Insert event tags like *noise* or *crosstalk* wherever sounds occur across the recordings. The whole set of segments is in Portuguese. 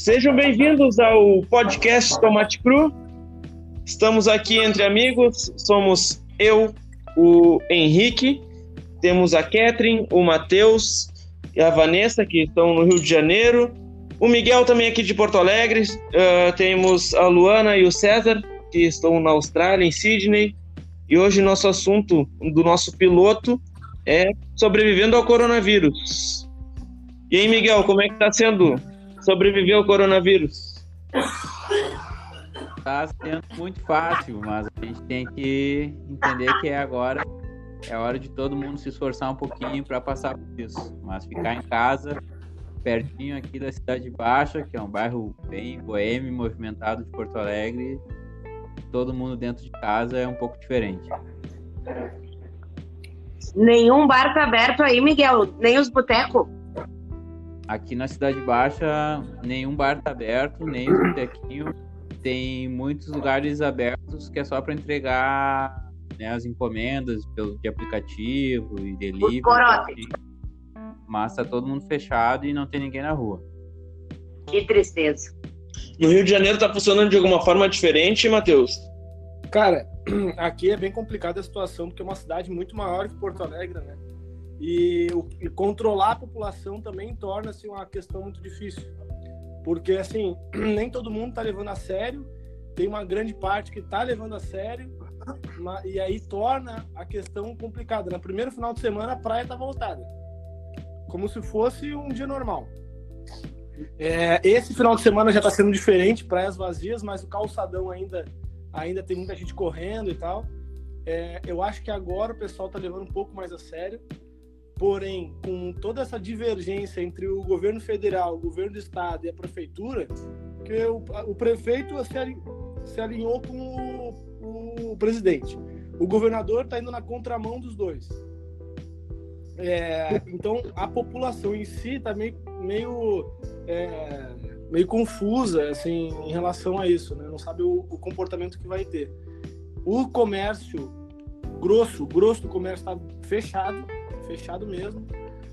Sejam bem-vindos ao podcast Tomate Cru. Estamos aqui entre amigos, somos eu, o Henrique, temos a Catherine, o Matheus e a Vanessa, que estão no Rio de Janeiro, o Miguel também aqui de Porto Alegre, uh, temos a Luana e o César, que estão na Austrália, em Sydney, e hoje nosso assunto do nosso piloto é sobrevivendo ao coronavírus. E aí, Miguel, como é que está sendo sobreviver ao coronavírus? Está sendo muito fácil, mas a gente tem que entender que é agora é hora de todo mundo se esforçar um pouquinho para passar por isso. Mas ficar em casa, pertinho aqui da Cidade Baixa, que é um bairro bem boêmio, movimentado de Porto Alegre, todo mundo dentro de casa é um pouco diferente. Nenhum bar tá aberto aí, Miguel? Nem os botecos? Aqui na Cidade Baixa, nenhum bar tá aberto, nem os botequinhos. Tem muitos lugares abertos que é só para entregar né, as encomendas pelo, de aplicativo e delivery. Mas tá todo mundo fechado e não tem ninguém na rua. Que tristeza. No Rio de Janeiro tá funcionando de alguma forma diferente, Matheus? Cara, *clears throat* aqui é bem complicada a situação, porque é uma cidade muito maior que Porto Alegre, né? E, e controlar a população também torna-se uma questão muito difícil. Porque, assim, *clears throat* nem todo mundo tá levando a sério, tem uma grande parte que tá levando a sério, e aí torna a questão complicada. No primeiro final de semana, a praia tá voltada. Como se fosse um dia normal. É, esse final de semana já está sendo diferente, praias vazias, mas o calçadão ainda, ainda tem muita gente correndo e tal. É, eu acho que agora o pessoal está levando um pouco mais a sério. Porém, com toda essa divergência entre o governo federal, o governo do estado e a prefeitura, que o, o prefeito se, se alinhou com o, o presidente. O governador está indo na contramão dos dois. É, então, a população em si está meio, meio, é, meio confusa assim, em relação a isso, né? não sabe o, o comportamento que vai ter. O comércio grosso, grosso do comércio está fechado, fechado mesmo.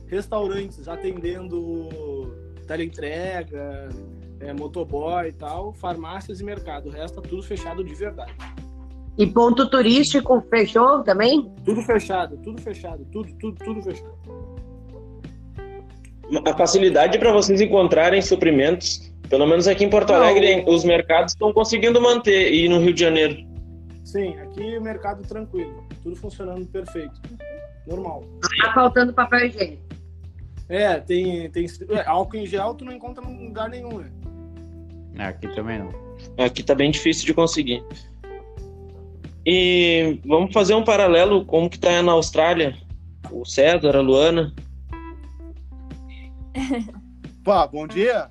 Restaurantes atendendo teleentrega, é, motoboy e tal, farmácias e mercado. O resto tá tudo fechado de verdade. E ponto turístico fechou também? Tudo fechado, tudo fechado, tudo, tudo, tudo fechado. A facilidade para vocês encontrarem suprimentos, pelo menos aqui em Porto Não, Alegre, os mercados estão conseguindo manter e no Rio de Janeiro. Sim, aqui o mercado tranquilo, tudo funcionando perfeito, normal. Tá faltando papel higiênico. É, tem, tem é, álcool em gel, tu não encontra em lugar nenhum, né? Aqui também não. Aqui tá bem difícil de conseguir. E vamos fazer um paralelo como que tá na Austrália. O César, a Luana. *laughs* Pá, bom dia,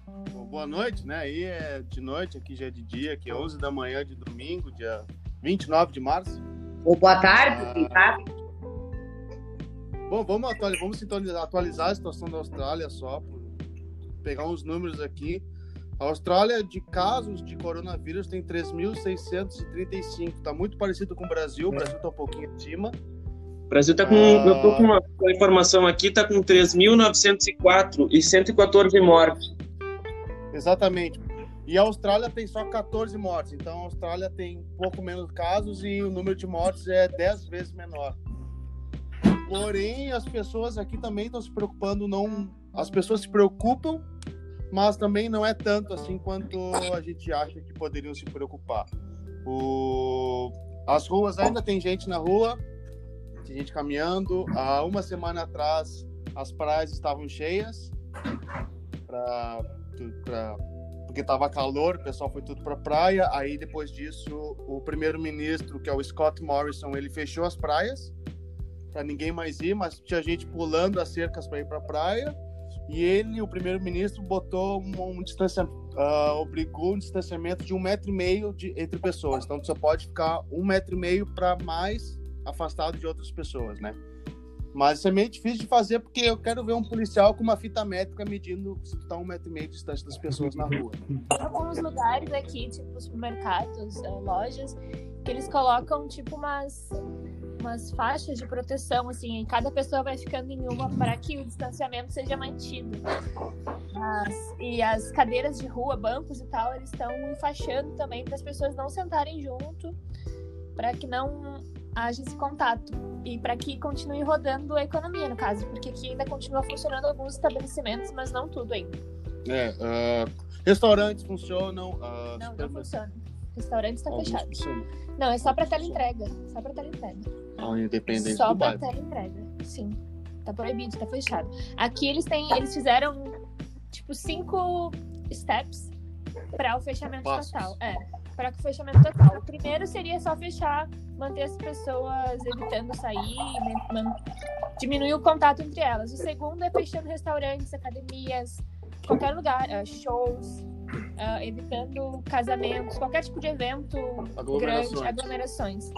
boa noite, né? Aí é de noite, aqui já é de dia, aqui é 11 da manhã de domingo, dia 29 de março. Ou boa tarde, ah, sabe? Bom, vamos atualizar, vamos atualizar a situação da Austrália só, por pegar uns números aqui. A Austrália, de casos de coronavírus, tem 3.635. Está muito parecido com o Brasil. O Brasil está um pouquinho acima. O Brasil está com. Ah... Eu estou com uma, uma informação aqui, está com 3.904 e 114 mortes. Exatamente. E a Austrália tem só 14 mortes. Então a Austrália tem um pouco menos casos e o número de mortes é 10 vezes menor. Porém, as pessoas aqui também estão se preocupando, não. As pessoas se preocupam mas também não é tanto assim quanto a gente acha que poderiam se preocupar. O... As ruas ainda tem gente na rua, tem gente caminhando. Há uma semana atrás as praias estavam cheias, pra... Pra... porque estava calor, o pessoal foi tudo para praia. Aí depois disso o primeiro-ministro, que é o Scott Morrison, ele fechou as praias para ninguém mais ir, mas tinha gente pulando as cercas para ir para a praia e ele, o primeiro-ministro, botou um, um distanciamento, uh, obrigou um distanciamento de um metro e meio de, entre pessoas. Então, você pode ficar um metro e meio para mais afastado de outras pessoas, né? Mas isso é meio difícil de fazer porque eu quero ver um policial com uma fita métrica medindo se tu tá um metro e meio distante das pessoas na rua. Alguns lugares aqui, tipo supermercados, eh, lojas, que eles colocam tipo umas umas faixas de proteção, assim, e cada pessoa vai ficando em uma para que o distanciamento seja mantido. As- e as cadeiras de rua, bancos e tal, eles estão enfaixando também para as pessoas não sentarem junto, para que não haja esse contato. E para que continue rodando a economia, no caso, porque aqui ainda continua funcionando alguns estabelecimentos, mas não tudo ainda. É, ah, restaurantes funcionam. ah, Não, não funciona. Restaurante está fechado. Não, é só para teleentrega. Só para teleentrega. Independente Só do para bairro. teleentrega. Sim. Tá proibido, tá fechado. Aqui eles têm, eles fizeram tipo cinco steps para o fechamento Passos. total. É, para o fechamento total. O primeiro seria só fechar, manter as pessoas evitando sair, diminuir o contato entre elas. O segundo é fechando restaurantes, academias, qualquer lugar, ah, shows, ah, evitando casamentos, qualquer tipo de evento Aglomerações. grande, aglomerações.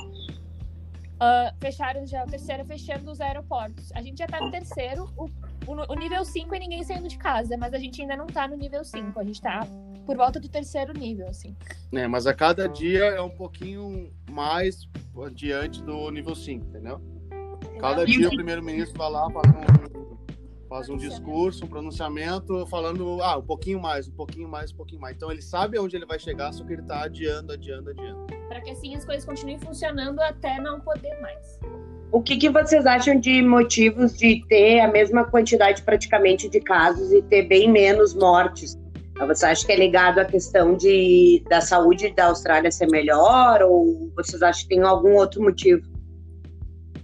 Ah, fecharam já, o terceiro é fechando os aeroportos. A gente já tá no terceiro, o, o, o nível 5 é ninguém saindo de casa, mas a gente ainda não tá no nível 5, a gente tá por volta do terceiro nível, assim. É, mas a cada dia é um pouquinho mais diante do nível 5, entendeu? Cada dia o primeiro-ministro vai lá, faz um, faz um discurso, um pronunciamento, falando, ah, um pouquinho mais, um pouquinho mais, um pouquinho mais. Então ele sabe aonde ele vai chegar, só que ele tá adiando, adiando, adiando. Para que assim as coisas continuem funcionando até não poder mais. O que, que vocês acham de motivos de ter a mesma quantidade praticamente de casos e ter bem menos mortes? Você acha que é ligado à questão de, da saúde da Austrália ser melhor ou vocês acham que tem algum outro motivo?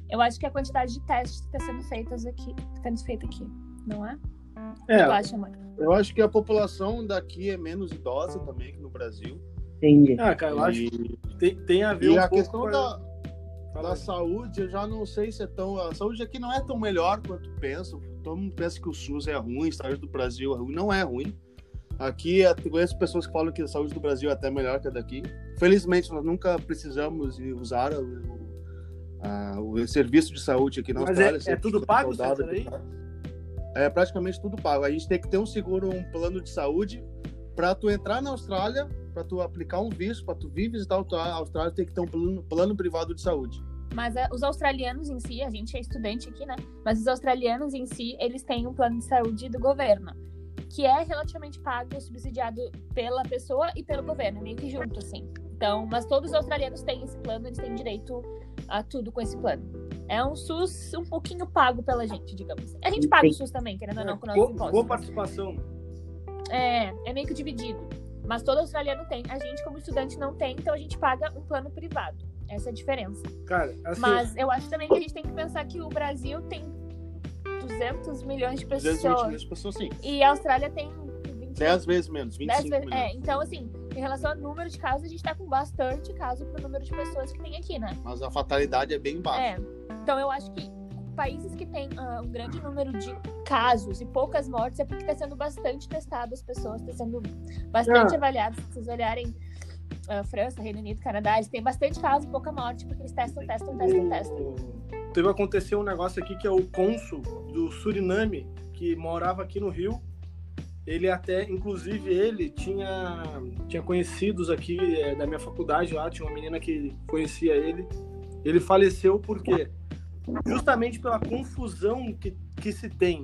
Eu acho que a quantidade de testes que está sendo feitas aqui, tá sendo feita aqui, não é? É, Eu acho, amor. Eu acho que a população daqui é menos idosa também que no Brasil. Entendi. ah, cara, eu acho que tem, tem a ver e um a pouco questão com a- da, Fala da aí. saúde, eu já não sei se é tão. A saúde aqui não é tão melhor quanto pensam. Todo mundo pensa que o SUS é ruim, a saúde do Brasil é ruim. Não é ruim. Aqui, eu conheço pessoas que falam que a saúde do Brasil é até melhor que a daqui. Felizmente, nós nunca precisamos usar o, a- o serviço de saúde aqui na Mas Austrália. é- é tudo pago. César, É praticamente tudo pago. A gente tem que ter um seguro, um plano de saúde para tu entrar na Austrália, para tu aplicar um visto, para tu vir visitar a Austrália, tem que ter um plano, plano privado de saúde. Mas é, os australianos em si, a gente é estudante aqui, né? Mas os australianos em si, eles têm um plano de saúde do governo, que é relativamente pago, subsidiado pela pessoa e pelo governo, é meio que junto, assim. Então, mas todos os australianos têm esse plano, eles têm direito a tudo com esse plano. É um SUS um pouquinho pago pela gente, digamos. A gente paga o SUS também, querendo ou não, com nossos impostos. boa participação. É, é meio que dividido. Mas todo australiano tem. A gente, como estudante, não tem, então a gente paga um plano privado. Essa é a diferença. Cara, assim, Mas eu acho também que a gente tem que pensar que o Brasil tem 200 milhões de 220 pessoas. mil pessoas, sim. E a Austrália tem 20 10 vezes menos, 25 10 vezes. milhões. É, então, assim, em relação ao número de casos, a gente tá com bastante caso pro número de pessoas que tem aqui, né? Mas a fatalidade é bem baixa. É. Então, eu acho que países que têm ah, um grande número de casos e poucas mortes é porque está sendo bastante testado as pessoas, está sendo bastante Ah. avaliado. Se vocês olharem ah, França, Reino Unido, Canadá, eles têm bastante caso, pouca morte, porque eles testam, testam, testam, testam. teve acontecer um negócio aqui que é o cônsul do Suriname, que morava aqui no Rio. Ele até, inclusive, ele tinha, tinha conhecidos aqui é, da minha faculdade lá, tinha uma menina que conhecia ele. Ele faleceu porque justamente pela confusão que, que se tem.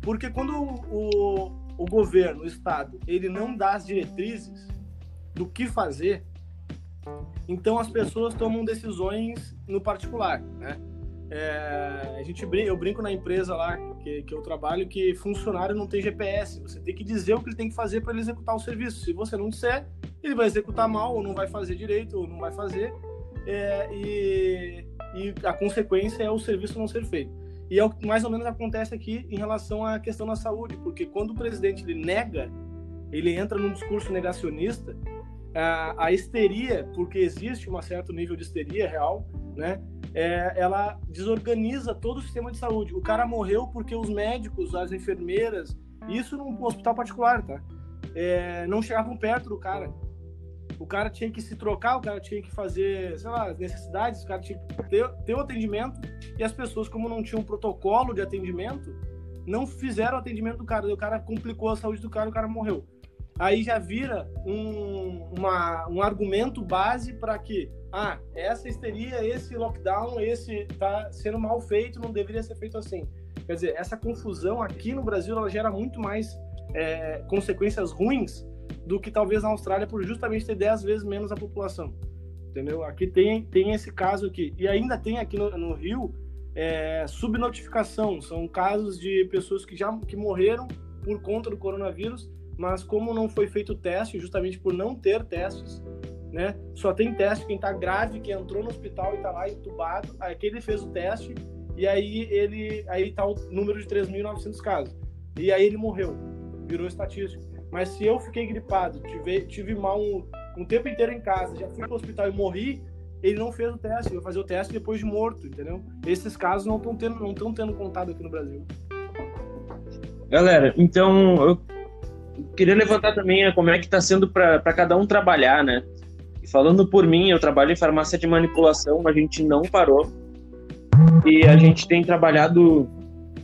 Porque quando o, o governo, o Estado, ele não dá as diretrizes do que fazer, então as pessoas tomam decisões no particular, né? É, a gente eu brinco na empresa lá que, que eu trabalho que funcionário não tem GPS. Você tem que dizer o que ele tem que fazer para ele executar o serviço. Se você não disser, ele vai executar mal ou não vai fazer direito ou não vai fazer. É, e, e a consequência é o serviço não ser feito. E é o que mais ou menos acontece aqui em relação à questão da saúde, porque quando o presidente ele nega, ele entra num discurso negacionista, a, a histeria, porque existe um certo nível de histeria real, né? É, ela desorganiza todo o sistema de saúde. O cara morreu porque os médicos, as enfermeiras, isso num hospital particular, tá? É, não chegavam perto do cara. O cara tinha que se trocar, o cara tinha que fazer, sei lá, as necessidades, o cara tinha que ter, ter o atendimento, e as pessoas, como não tinham um protocolo de atendimento, não fizeram o atendimento do cara. O cara complicou a saúde do cara o cara morreu. aí já vira um, uma, um argumento base para que, ah, essa histeria, esse lockdown, esse tá sendo mal feito, não deveria ser feito assim. Quer dizer, essa confusão aqui no Brasil ela gera muito mais é, consequências ruins do que talvez na Austrália por justamente ter 10 vezes menos a população. Entendeu? Aqui tem, tem esse caso aqui. E ainda tem aqui no, no Rio é, subnotificação. São casos de pessoas que já que morreram por conta do coronavírus, mas como não foi feito teste, justamente por não ter testes, né? Só tem teste quem está grave, que entrou no hospital e está lá entubado, aí que ele fez o teste e aí ele aí tá o número de 3.900 casos. E aí ele morreu, virou estatístico. Mas se eu fiquei gripado, tive, tive mal um, um tempo inteiro em casa, já fui para o hospital e morri, ele não fez o teste, vai fazer o teste depois de morto, entendeu? Esses casos não estão tendo, não estão tendo contado aqui no Brasil. Galera, então eu queria levantar também como é que está sendo para cada um trabalhar, né? E falando por mim, eu trabalho em farmácia de manipulação, a gente não parou e a gente tem trabalhado,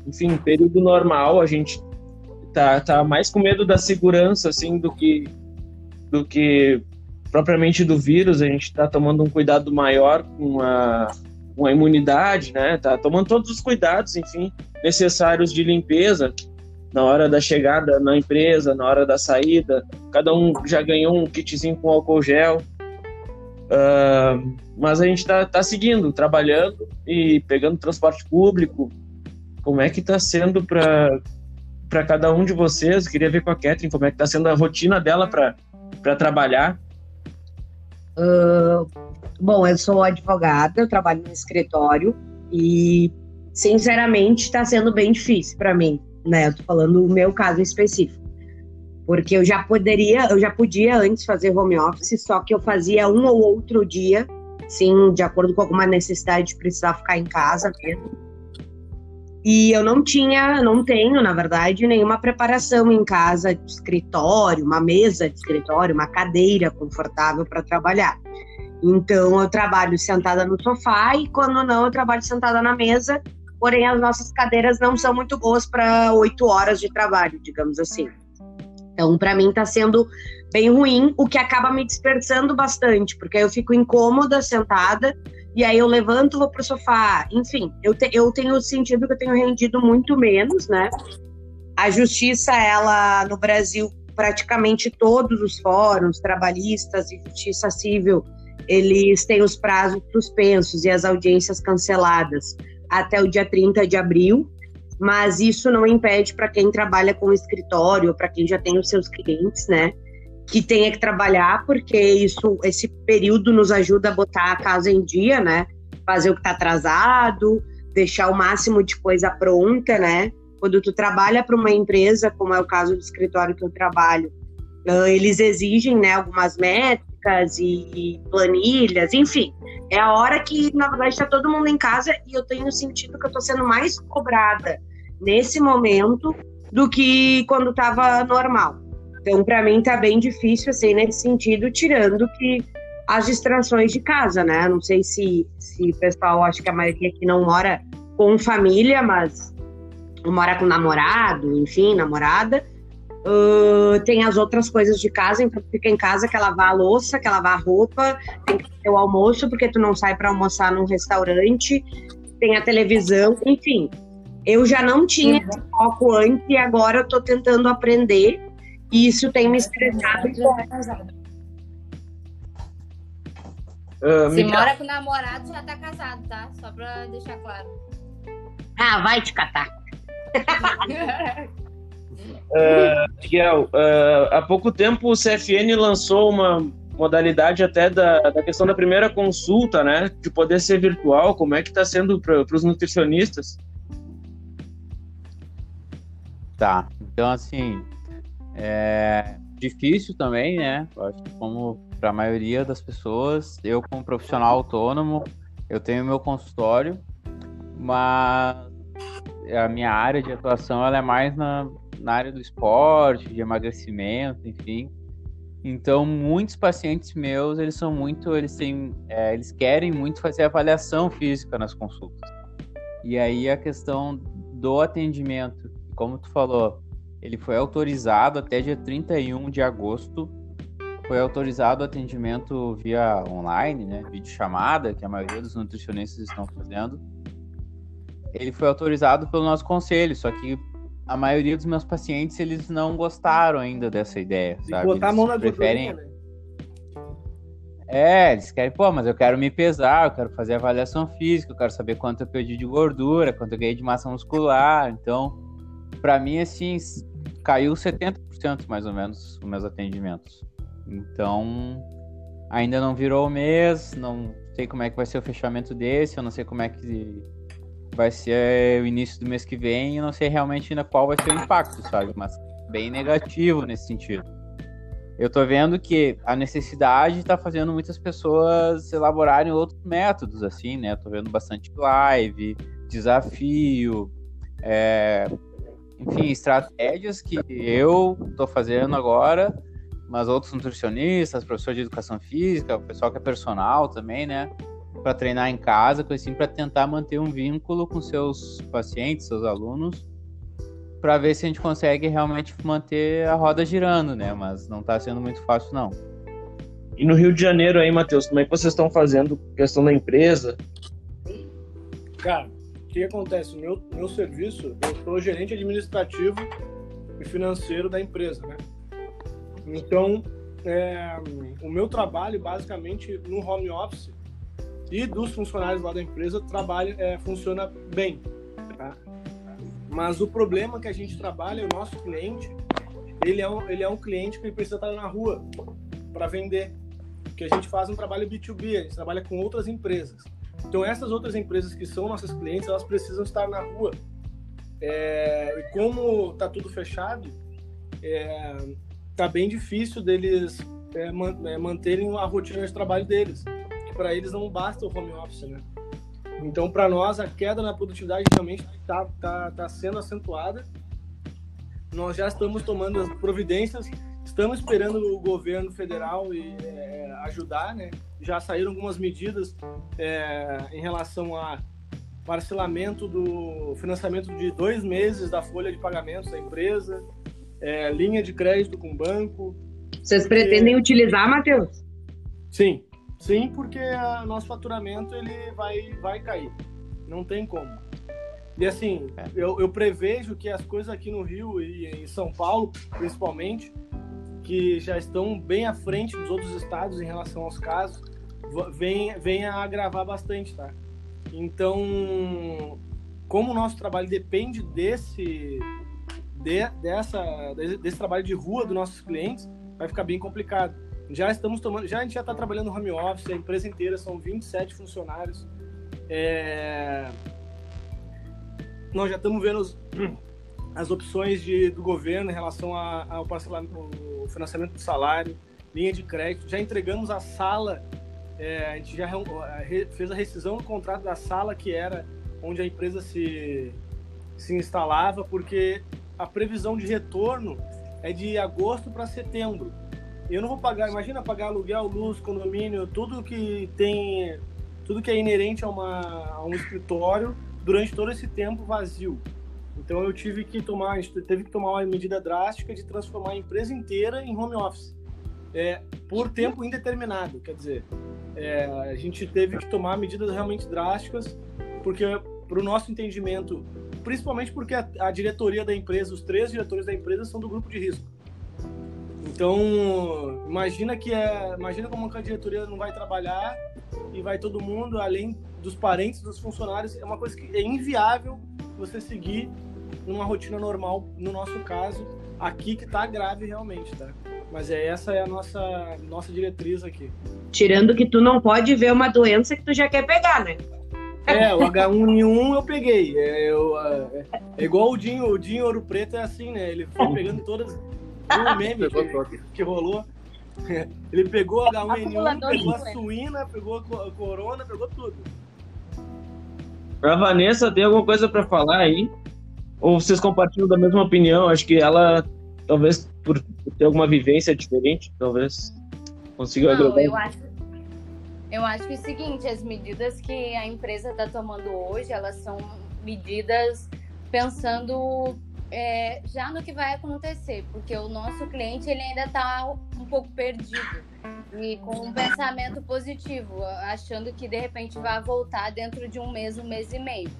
enfim, período normal, a gente tá, tá mais com medo da segurança, assim, do que, do que propriamente do vírus, a gente está tomando um cuidado maior com a, com a imunidade, né? Tá tomando todos os cuidados, enfim, necessários de limpeza na hora da chegada na empresa, na hora da saída. Cada um já ganhou um kitzinho com álcool gel. Uh, mas a gente está tá seguindo, trabalhando e pegando transporte público. Como é que está sendo para para cada um de vocês? Queria ver com a Catherine como é que está sendo a rotina dela para trabalhar. Uh, bom, eu sou advogada, eu trabalho no escritório e, sinceramente, está sendo bem difícil para mim, né? Eu tô falando o meu caso específico. Porque eu já poderia, eu já podia antes fazer home office, só que eu fazia um ou outro dia, sim, de acordo com alguma necessidade de precisar ficar em casa mesmo. E eu não tinha, não tenho, na verdade, nenhuma preparação em casa de escritório, uma mesa de escritório, uma cadeira confortável para trabalhar. Então eu trabalho sentada no sofá e quando não eu trabalho sentada na mesa. Porém as nossas cadeiras não são muito boas para oito horas de trabalho, digamos assim. Então para mim está sendo bem ruim, o que acaba me dispersando bastante, porque eu fico incômoda sentada e aí eu levanto, vou pro sofá. Enfim, eu, te, eu tenho sentido que eu tenho rendido muito menos, né? A justiça, ela, no Brasil, praticamente todos os fóruns trabalhistas e justiça civil, eles têm os prazos suspensos e as audiências canceladas até o dia 30 de abril, mas isso não impede para quem trabalha com escritório, para quem já tem os seus clientes, né, que tenha que trabalhar, porque isso, esse período nos ajuda a botar a casa em dia, né? Fazer o que está atrasado, deixar o máximo de coisa pronta, né? Quando tu trabalha para uma empresa, como é o caso do escritório que eu trabalho, eles exigem, né, algumas métricas e planilhas, enfim. É a hora que, na verdade, está todo mundo em casa e eu tenho sentido que eu estou sendo mais cobrada nesse momento do que quando estava normal. Então, para mim, tá bem difícil, assim, nesse sentido, tirando que as distrações de casa, né? Não sei se, se o pessoal, acho que a maioria aqui não mora com família, mas mora com namorado, enfim, namorada. Uh, tem as outras coisas de casa, então fica em casa, quer lavar a louça, quer lavar a roupa, tem que ter o almoço, porque tu não sai para almoçar num restaurante, tem a televisão, enfim. Eu já não tinha esse foco antes e agora eu tô tentando aprender e isso tem me estressado. Uh, Se mora com namorado, já tá casado, tá? Só pra deixar claro. Ah, vai te catar. uh, *laughs* Miguel, uh, há pouco tempo o CFN lançou uma modalidade até da, da questão da primeira consulta, né? De poder ser virtual. Como é que está sendo para os nutricionistas? Tá. Então, assim, é difícil também, né? Acho que como para a maioria das pessoas, eu como profissional autônomo, eu tenho meu consultório, mas a minha área de atuação ela é mais na, na área do esporte, de emagrecimento, enfim. Então, muitos pacientes meus, eles são muito, eles têm, é, eles querem muito fazer avaliação física nas consultas. E aí a questão do atendimento, como tu falou, ele foi autorizado até dia 31 de agosto. Foi autorizado o atendimento via online, né, vídeo chamada, que a maioria dos nutricionistas estão fazendo. Ele foi autorizado pelo nosso conselho, só que a maioria dos meus pacientes eles não gostaram ainda dessa ideia, sabe? botar a mão na preferem... né? É, eles querem, pô, mas eu quero me pesar, eu quero fazer avaliação física, eu quero saber quanto eu perdi de gordura, quanto eu ganhei de massa muscular. Então, para mim, assim, caiu 70% mais ou menos os meus atendimentos. Então, ainda não virou o mês, não sei como é que vai ser o fechamento desse, eu não sei como é que vai ser o início do mês que vem, eu não sei realmente ainda qual vai ser o impacto, sabe? Mas bem negativo nesse sentido. Eu tô vendo que a necessidade está fazendo muitas pessoas elaborarem outros métodos, assim, né? tô vendo bastante live, desafio, é, enfim, estratégias que eu tô fazendo agora, mas outros nutricionistas, professor de educação física, o pessoal que é personal também, né? Para treinar em casa, coisa assim, para tentar manter um vínculo com seus pacientes, seus alunos, para ver se a gente consegue realmente manter a roda girando, né? Mas não está sendo muito fácil, não. E no Rio de Janeiro aí, Matheus, como é que vocês estão fazendo questão da empresa? Cara, que acontece? No meu, meu serviço, eu sou gerente administrativo e financeiro da empresa, né? Então, é, o meu trabalho, basicamente, no home office e dos funcionários lá da empresa, trabalho, é, funciona bem, tá? Mas o problema que a gente trabalha, o nosso cliente, ele é um, ele é um cliente que precisa estar na rua para vender. Porque a gente faz um trabalho B2B, a gente trabalha com outras empresas. Então, essas outras empresas que são nossas clientes, elas precisam estar na rua. É, e como está tudo fechado, é, tá bem difícil deles é, man, é, manterem a rotina de trabalho deles. Para eles não basta o home office, né? Então, para nós, a queda na produtividade realmente está tá, tá sendo acentuada. Nós já estamos tomando as providências, estamos esperando o governo federal e, é, ajudar, né? Já saíram algumas medidas é, em relação a parcelamento do financiamento de dois meses da folha de pagamentos da empresa, é, linha de crédito com banco. Vocês pretendem utilizar, Matheus? Sim, sim, porque o nosso faturamento ele vai, vai cair. Não tem como. E assim, É. eu, eu prevejo que as coisas aqui no Rio e em São Paulo, principalmente, que já estão bem à frente dos outros estados em relação aos casos, vem, vem a agravar bastante, tá? Então, como o nosso trabalho depende desse, de- dessa, desse, trabalho de rua dos nossos clientes, vai ficar bem complicado. Já estamos tomando, já a gente já está trabalhando home office, a empresa inteira são 27 funcionários. É, nós já estamos vendo os- as opções de, do governo em relação a- ao parcelamento, ao financiamento do salário, linha de crédito. Já entregamos a sala, é, a gente já fez a rescisão do contrato da sala que era onde a empresa se, se instalava, porque a previsão de retorno é de agosto para setembro. Eu não vou pagar, imagina pagar aluguel, luz, condomínio, tudo que tem, tudo que é inerente a, uma, a um escritório durante todo esse tempo vazio. Então eu tive que tomar, teve que tomar uma medida drástica de transformar a empresa inteira em home office, é, por tempo indeterminado. Quer dizer, é, a gente teve que tomar medidas realmente drásticas, porque para o nosso entendimento, principalmente porque a, a diretoria da empresa, os três diretores da empresa são do grupo de risco. Então, imagina que é, imagina como que a diretoria não vai trabalhar e vai todo mundo, além dos parentes dos funcionários, é uma coisa que é inviável você seguir numa rotina normal, no nosso caso, aqui que tá grave realmente, tá? Mas é essa é a nossa nossa diretriz aqui. Tirando que tu não pode ver uma doença que tu já quer pegar, né? É, o H1N1 eu peguei. É, eu, é, é igual o Dinho, o Dinho Ouro Preto é assim, né? Ele foi pegando todas. Viu o meme que, que rolou? Ele pegou H1N1, Acumulador pegou a suína, pegou a corona, pegou tudo. A Vanessa tem alguma coisa para falar aí? Ou vocês compartilham da mesma opinião? Acho que ela, talvez por ter alguma vivência diferente, talvez consiga Não, eu acho, eu acho que é o seguinte, as medidas que a empresa está tomando hoje, elas são medidas pensando é, já no que vai acontecer, porque o nosso cliente ele ainda está um pouco perdido e com um pensamento positivo, achando que de repente vai voltar dentro de um mês, um mês e meio.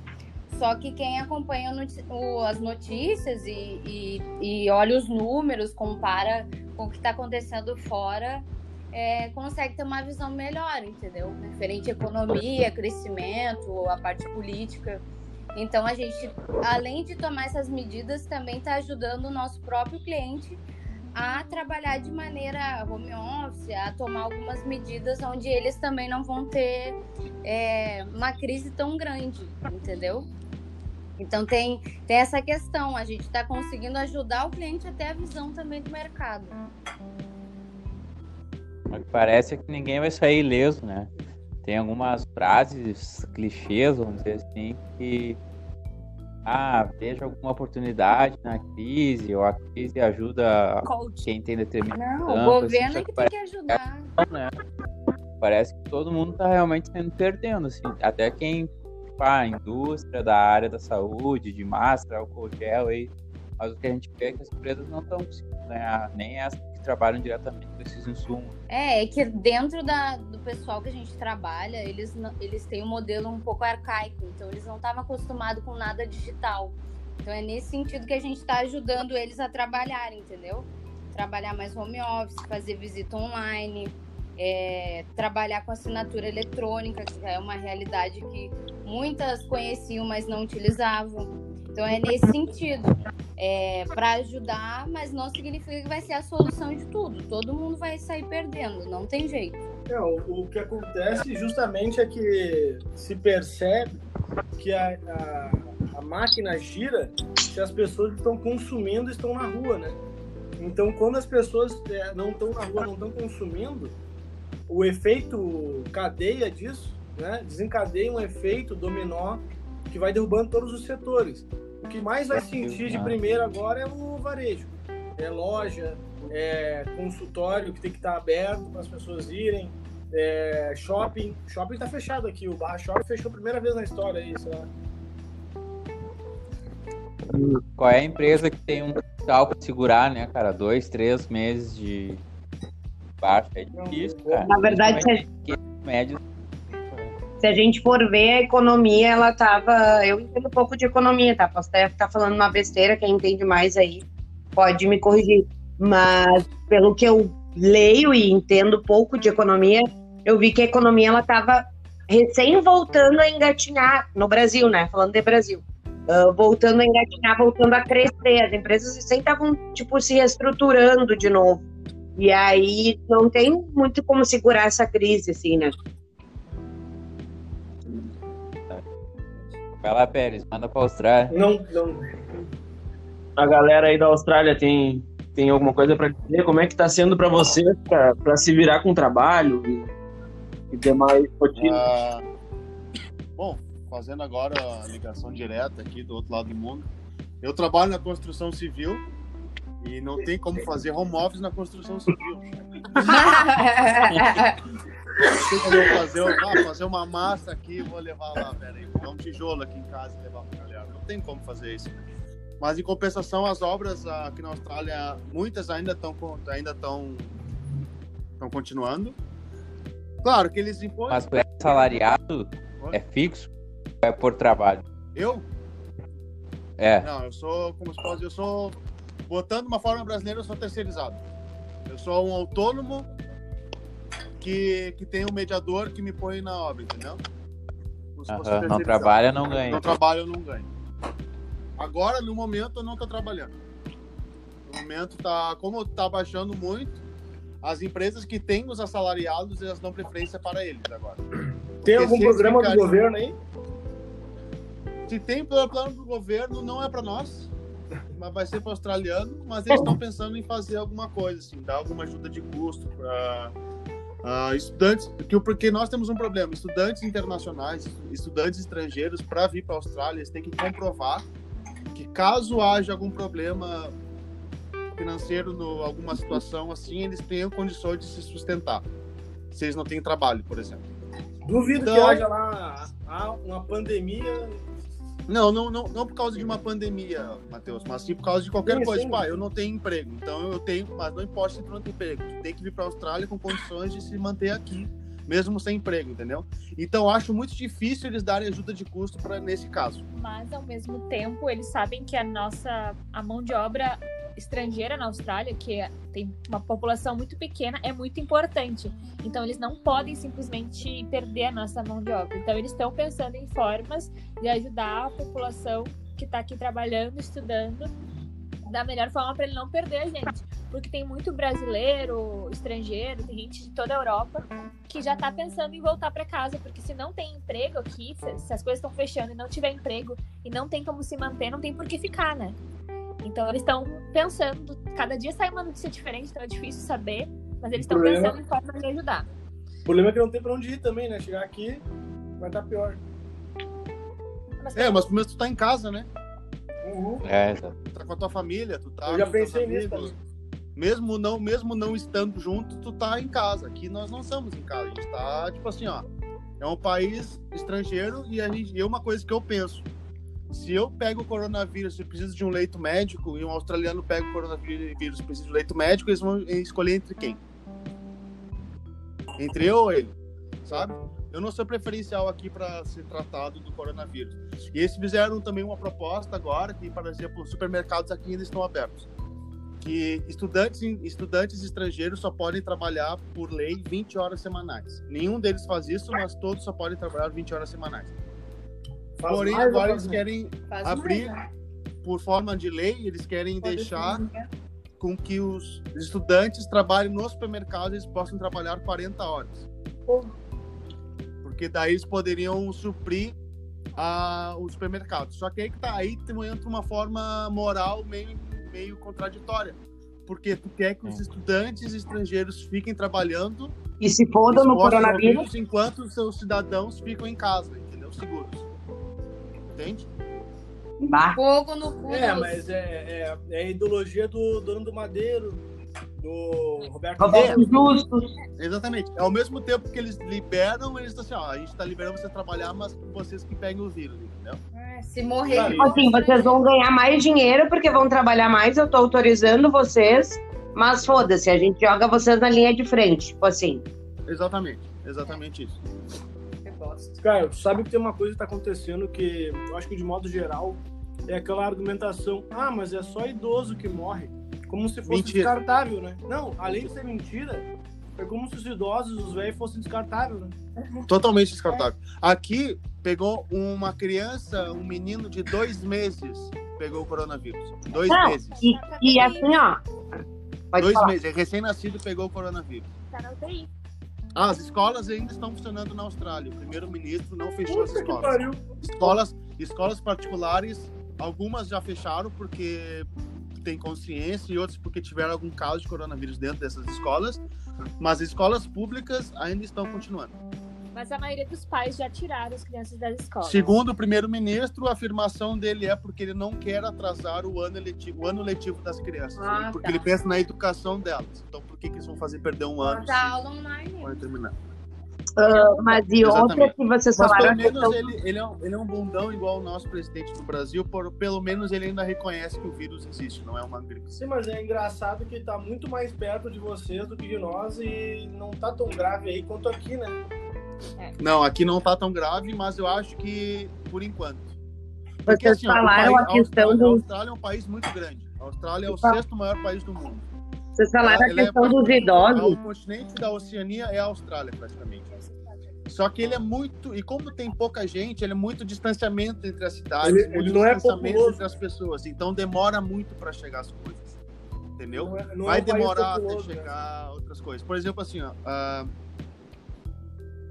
Só que quem acompanha o, as notícias e, e, e, olha os números, compara com o que está acontecendo fora, é, consegue ter uma visão melhor, entendeu? Referente à economia, crescimento, a parte política. Então a gente, além de tomar essas medidas, também está ajudando o nosso próprio cliente a trabalhar de maneira home office, a tomar algumas medidas onde eles também não vão ter é, uma crise tão grande, entendeu? Então tem, tem essa questão, a gente está conseguindo ajudar o cliente até a visão também do mercado. Parece que ninguém vai sair ileso, né? Tem algumas frases, clichês, vamos dizer assim, que ah, veja alguma oportunidade na crise, ou a crise ajuda Coach. quem tem determinação. Não, o governo assim, é que tem que ajudar. Né? Parece que todo mundo está realmente sendo perdendo, assim. Até quem, a indústria da área da saúde, de máscara, álcool gel aí. Mas o que a gente vê é que as empresas não estão conseguindo ganhar, nem as trabalham diretamente com esses insumos. É, é que dentro da, do pessoal que a gente trabalha, eles, eles têm um modelo um pouco arcaico, então eles não estavam acostumados com nada digital. Então é nesse sentido que a gente está ajudando eles a trabalhar, entendeu? Trabalhar mais home office, fazer visita online, é, trabalhar com assinatura eletrônica, que é uma realidade que muitas conheciam, mas não utilizavam. Então é nesse sentido, é, para ajudar, mas não significa que vai ser a solução de tudo. Todo mundo vai sair perdendo, não tem jeito. É, o, o que acontece justamente é que se percebe que a, a, a máquina gira se as pessoas que estão consumindo estão na rua, né? Então, quando as pessoas é, não estão na rua, não estão consumindo, o efeito cadeia disso, né, desencadeia um efeito dominó que vai derrubando todos os setores. O que mais vai sentir de primeiro agora é o varejo. É loja, é consultório que tem que estar aberto para as pessoas irem, é shopping. Shopping está fechado aqui, o Barra Shopping fechou a primeira vez na história sei lá. Qual é a empresa que tem um capital para segurar, né, cara? Dois, três meses de baixa é difícil, cara. Na verdade, é médio se a gente for ver a economia, ela tava. Eu entendo um pouco de economia, tá? Posso até estar falando uma besteira, quem entende mais aí pode me corrigir. Mas pelo que eu leio e entendo pouco de economia, eu vi que a economia ela estava recém voltando a engatinhar no Brasil, né? Falando de Brasil. Uh, voltando a engatinhar, voltando a crescer. As empresas recém estavam, tipo, se reestruturando de novo. E aí não tem muito como segurar essa crise, assim, né? Vai lá, Pérez, manda pra Austrália. Não, não. A galera aí da Austrália tem, tem alguma coisa para dizer? Como é que tá sendo para você para se virar com o trabalho e, e demais rotina? Ah, bom, fazendo agora a ligação direta aqui do outro lado do mundo. Eu trabalho na construção civil e não tem como fazer home office na construção civil. *laughs* fazer, ah, fazer uma massa aqui vou levar lá, peraí, vou um tijolo aqui em casa e levar pra galera. Não tem como fazer isso. Mas em compensação, as obras aqui na Austrália, muitas ainda estão ainda estão estão continuando. Claro que eles impõem. Mas tu é salariado? É fixo? Ou é por trabalho? Eu? É. Não, eu sou, como se fosse, eu sou, botando uma forma brasileira, eu sou terceirizado. Eu sou um autônomo que, que tem um mediador que me põe na obra, entendeu? Uhum, não trabalha, não ganha. Não trabalha, eu não ganho. Agora, no momento, eu não estou trabalhando. No momento, tá, como está baixando muito, as empresas que têm os assalariados, elas dão preferência para eles agora. Tem Porque algum programa ficarem... do governo aí? Se tem plano do governo, não é para nós, mas vai ser para australiano, mas eles estão pensando em fazer alguma coisa, assim, dar alguma ajuda de custo para Uh, estudantes, porque nós temos um problema, estudantes internacionais, estudantes estrangeiros, para vir para a Austrália, eles têm que comprovar que caso haja algum problema financeiro, no, alguma situação assim, eles tenham condições de se sustentar, se eles não têm trabalho, por exemplo. Duvido então, que haja lá uma pandemia, Não, não, não, não por causa de uma pandemia, Matheus, mas sim por causa de qualquer Sim, coisa. sim. Tipo, ah, eu não tenho emprego, então eu tenho, mas não importa se tu não tem emprego, tu tem que vir para a Austrália com condições de se manter aqui, mesmo sem emprego, entendeu? Então acho muito difícil eles darem ajuda de custo para nesse caso. Mas ao mesmo tempo, eles sabem que a nossa a mão de obra estrangeira na Austrália, que é- tem uma população muito pequena, é muito importante. Então eles não podem simplesmente perder a nossa mão de obra. Então eles estão pensando em formas de ajudar a população que está aqui trabalhando, estudando, da melhor forma para ele não perder a gente. Porque tem muito brasileiro, estrangeiro, tem gente de toda a Europa que já tá pensando em voltar para casa, porque se não tem emprego aqui, se, se as coisas estão fechando e não tiver emprego e não tem como se manter, não tem por que ficar, né? Então eles estão pensando, cada dia sai uma notícia diferente, então é difícil saber, mas eles estão pensando em formas de ajudar. O problema é que não tem pra onde ir também, né? Chegar aqui vai estar pior. Mas É, mas pelo menos tu tá em casa, né? Uhum. É, exato. Tu tá com a tua família, tu tá Eu já pensei nisso também. Mesmo não, mesmo não estando junto, tu tá em casa. Aqui nós não estamos em casa. A gente tá, tipo assim, ó. É um país estrangeiro e a gente, e é uma coisa que eu penso. Se eu pego o coronavírus e preciso de um leito médico e um australiano pega o coronavírus e precisa de um leito médico, eles vão escolher entre quem? Entre eu ou ele, sabe? Eu não sou preferencial aqui para ser tratado do coronavírus. E eles fizeram também uma proposta agora que, por exemplo, os supermercados aqui ainda estão abertos que estudantes, estudantes estrangeiros só podem trabalhar, por lei, 20 horas semanais. Nenhum deles faz isso, mas todos só podem trabalhar 20 horas semanais. Faz Porém, agora eles querem, Faz Abrir- mais, né? por forma de lei, eles querem Pode deixar ser. com que os estudantes trabalhem no supermercado, eles possam trabalhar 40 horas. Porque daí eles poderiam suprir a, o supermercado. Só que aí que tá, aí tem- entra uma forma moral meio, meio contraditória. Porque tu quer que os estudantes estrangeiros fiquem trabalhando E se fodam no coronavírus, vírus, enquanto os seus cidadãos ficam em casa, entendeu? Seguros. Entende? bah, Fogo no cu. É, mas é, é, é a ideologia do dono do Madeiro, do Roberto Roberto Justus. Exatamente. Ao mesmo tempo que eles liberam, eles estão assim, ó, a gente tá liberando você trabalhar, mas vocês que peguem o vírus, entendeu? É, se morrer. Tipo assim, vocês vão ganhar mais dinheiro porque vão trabalhar mais, eu tô autorizando vocês, mas foda-se, a gente joga vocês na linha de frente, tipo assim. Exatamente. Exatamente isso. Bosta. Cara, tu sabe que tem uma coisa que tá acontecendo que eu acho que de modo geral é aquela argumentação, ah, mas é só idoso que morre. Como se fosse Mentira. descartável, né? Não, além de ser mentira, é como se os idosos, os velhos, fossem descartáveis, né? Totalmente descartável. Aqui pegou uma criança, um menino de dois meses, pegou o coronavírus. Dois Não, meses. E, e assim, ó. Pode Dois falar. meses. É recém-nascido pegou o coronavírus. Tá na UTI. Ah, as escolas ainda estão funcionando na Austrália. O primeiro-ministro não fechou as Puta que escolas. pariu. Escolas, escolas particulares, algumas já fecharam porque tem consciência e outras porque tiveram algum caso de coronavírus dentro dessas escolas. Mas escolas públicas ainda estão continuando. Mas a maioria dos pais já tiraram as crianças das escolas. Segundo o primeiro-ministro, a afirmação dele é porque ele não quer atrasar o ano letivo, o ano letivo das crianças. Ah, porque tá. ele pensa na educação delas. Então, por que, que eles vão fazer perder um ano? Mas a aula online. pode terminar? Ah, mas e outra que vocês Mas falaram, pelo a questão menos ele, ele, é um, ele é um bundão igual o nosso presidente do Brasil, por, pelo menos ele ainda reconhece que o vírus existe, não é uma gripe. Sim, mas é engraçado que tá muito mais perto de vocês do que de nós e não tá tão grave aí quanto aqui, né? Não, aqui não tá tão grave, mas eu acho que por enquanto. Porque, vocês assim, ó, falaram país- a questão Austrália, a do. Austrália é um país muito grande. A Austrália é o Tá. sexto maior país do mundo. Vocês falaram a Ela é questão dos praticamente- idosos. O continente da Oceania é a Austrália, praticamente. Só que ele é muito. E como tem pouca gente, ele é muito distanciamento entre as cidades, Ele- muito ele não é distanciamento populoso. entre as pessoas. Então demora muito para chegar as coisas. Entendeu? Não é- não Vai é um país demorar até né? chegar outras coisas. Por exemplo, assim, ó. ah,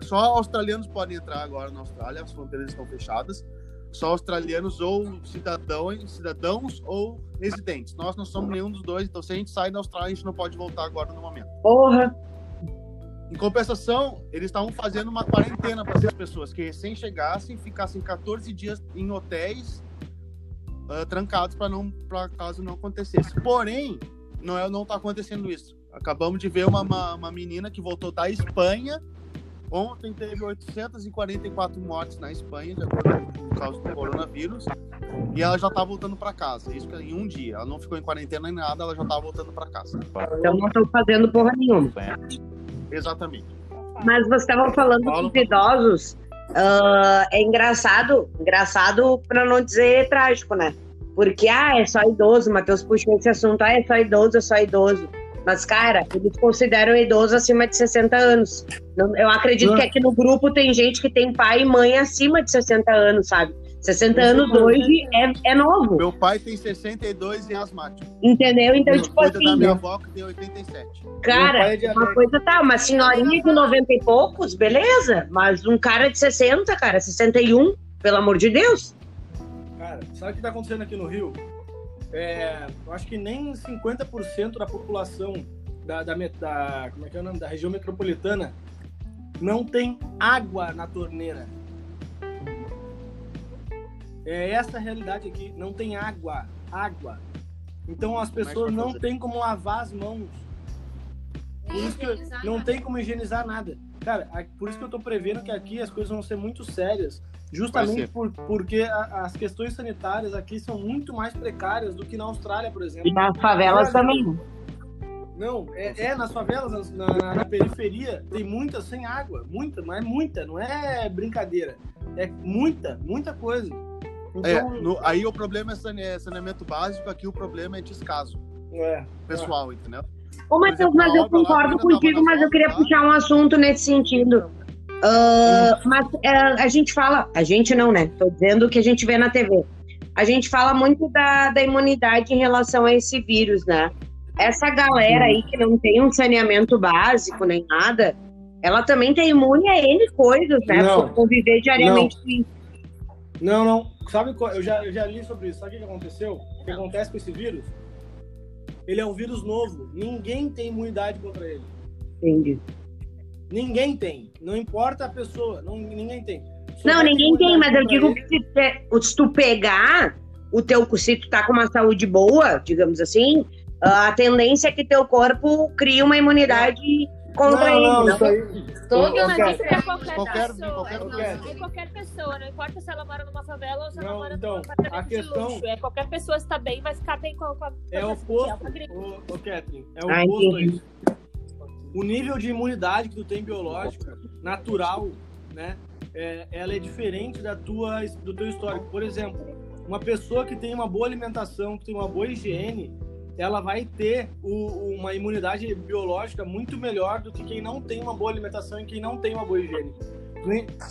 só australianos podem entrar agora na Austrália, as fronteiras estão fechadas. Só australianos ou cidadãos, cidadãos ou residentes. Nós não somos nenhum dos dois, então se a gente sai da Austrália, a gente não pode voltar agora no momento. Porra. Em compensação, eles estavam fazendo uma quarentena para essas pessoas que recém chegassem, ficassem 14 dias em hotéis ah, trancados para não para caso não acontecesse. Porém, não é não tá acontecendo isso. Acabamos de ver uma, uma, uma menina que voltou da Espanha Ontem teve 844 mortes na Espanha, de acordo com o caso do coronavírus, e ela já tá voltando para casa. Isso que em um dia. Ela não ficou em quarentena nem nada, ela já tá voltando para casa. Então não estão fazendo porra nenhuma. Exatamente. Mas vocês estavam falando Fala. dos idosos. ah, é engraçado, engraçado para não dizer trágico, né? Porque, ah, é só idoso, Matheus puxou esse assunto, ah, é só idoso, é só idoso. Mas, cara, eles consideram idoso acima de 60 anos. Não- Eu acredito Ah. que aqui no grupo tem gente que tem pai e mãe acima de 60 anos, sabe? 60 Com anos hoje é, é novo, Meu pai tem 62 e é asmático. entendeu? Então, Eu tipo cuido da assim, minha avó que tem 87. Meu cara, é uma coisa tá, uma senhorinha de 90 e poucos, beleza, mas um cara de 60, cara, 61, pelo amor de Deus. Cara, sabe o que tá acontecendo aqui no Rio? É, eu acho que nem 50% da população da, da, da- como é que é o nome? da região metropolitana não tem água na torneira. É essa a realidade aqui. Não tem água. Água. Então as é pessoas não têm como lavar as mãos. Por isso que não tem como higienizar nada. Cara, por isso que eu tô prevendo que aqui as coisas vão ser muito sérias. Justamente por, porque a- as questões sanitárias aqui são muito mais precárias do que na Austrália, por exemplo. E nas favelas também. Não, é, é nas favelas, na, na- periferia, tem muita sem água. Muita, mas é muita, não é brincadeira. É muita, muita coisa. É, Então, no- aí o problema é é saneamento básico, aqui o problema é descaso é, pessoal, entendeu? Ô, Matheus, exemplo, mas eu concordo contigo, mas eu queria puxar um assunto nesse sentido. Ah, mas ah, a gente fala, a gente não, né? Tô dizendo o que a gente vê na TV. A gente fala muito da, da imunidade em relação a esse vírus, né? Essa galera aí que não tem um saneamento básico nem nada, ela também tem imune a N coisas, né? Não. Por conviver diariamente com isso. Não, não. Sabe qual? Eu já, eu já li sobre isso. Sabe o que aconteceu? O que acontece com esse vírus? Ele é um vírus novo. Ninguém tem imunidade contra ele. Entendi. Ninguém tem. Não importa a pessoa. Não, ninguém tem. Só Não, ninguém tem, mas eu digo que se, te- se tu pegar o teu, se tu tá com uma saúde boa, digamos assim, a tendência é que teu corpo crie uma imunidade contra Não, ele. não, não? isso aí. Todo Mas cara, isso é qualquer, Qualquer- pessoa. qualquer não, pessoa. é qualquer pessoa. Não importa se ela mora numa favela ou se ela Não, mora então, num apartamento a questão- de luxo. É qualquer pessoa está bem, vai ficar bem com a, com a É o oposto, gripe. ô, Catherine, é o Ah, oposto isso. O nível de imunidade que tu tem biológica, natural, né? é- ela é diferente da tua, do teu histórico. Por exemplo, uma pessoa que tem uma boa alimentação, que tem uma boa higiene, ela vai ter o- uma imunidade biológica muito melhor do que quem não tem uma boa alimentação e quem não tem uma boa higiene.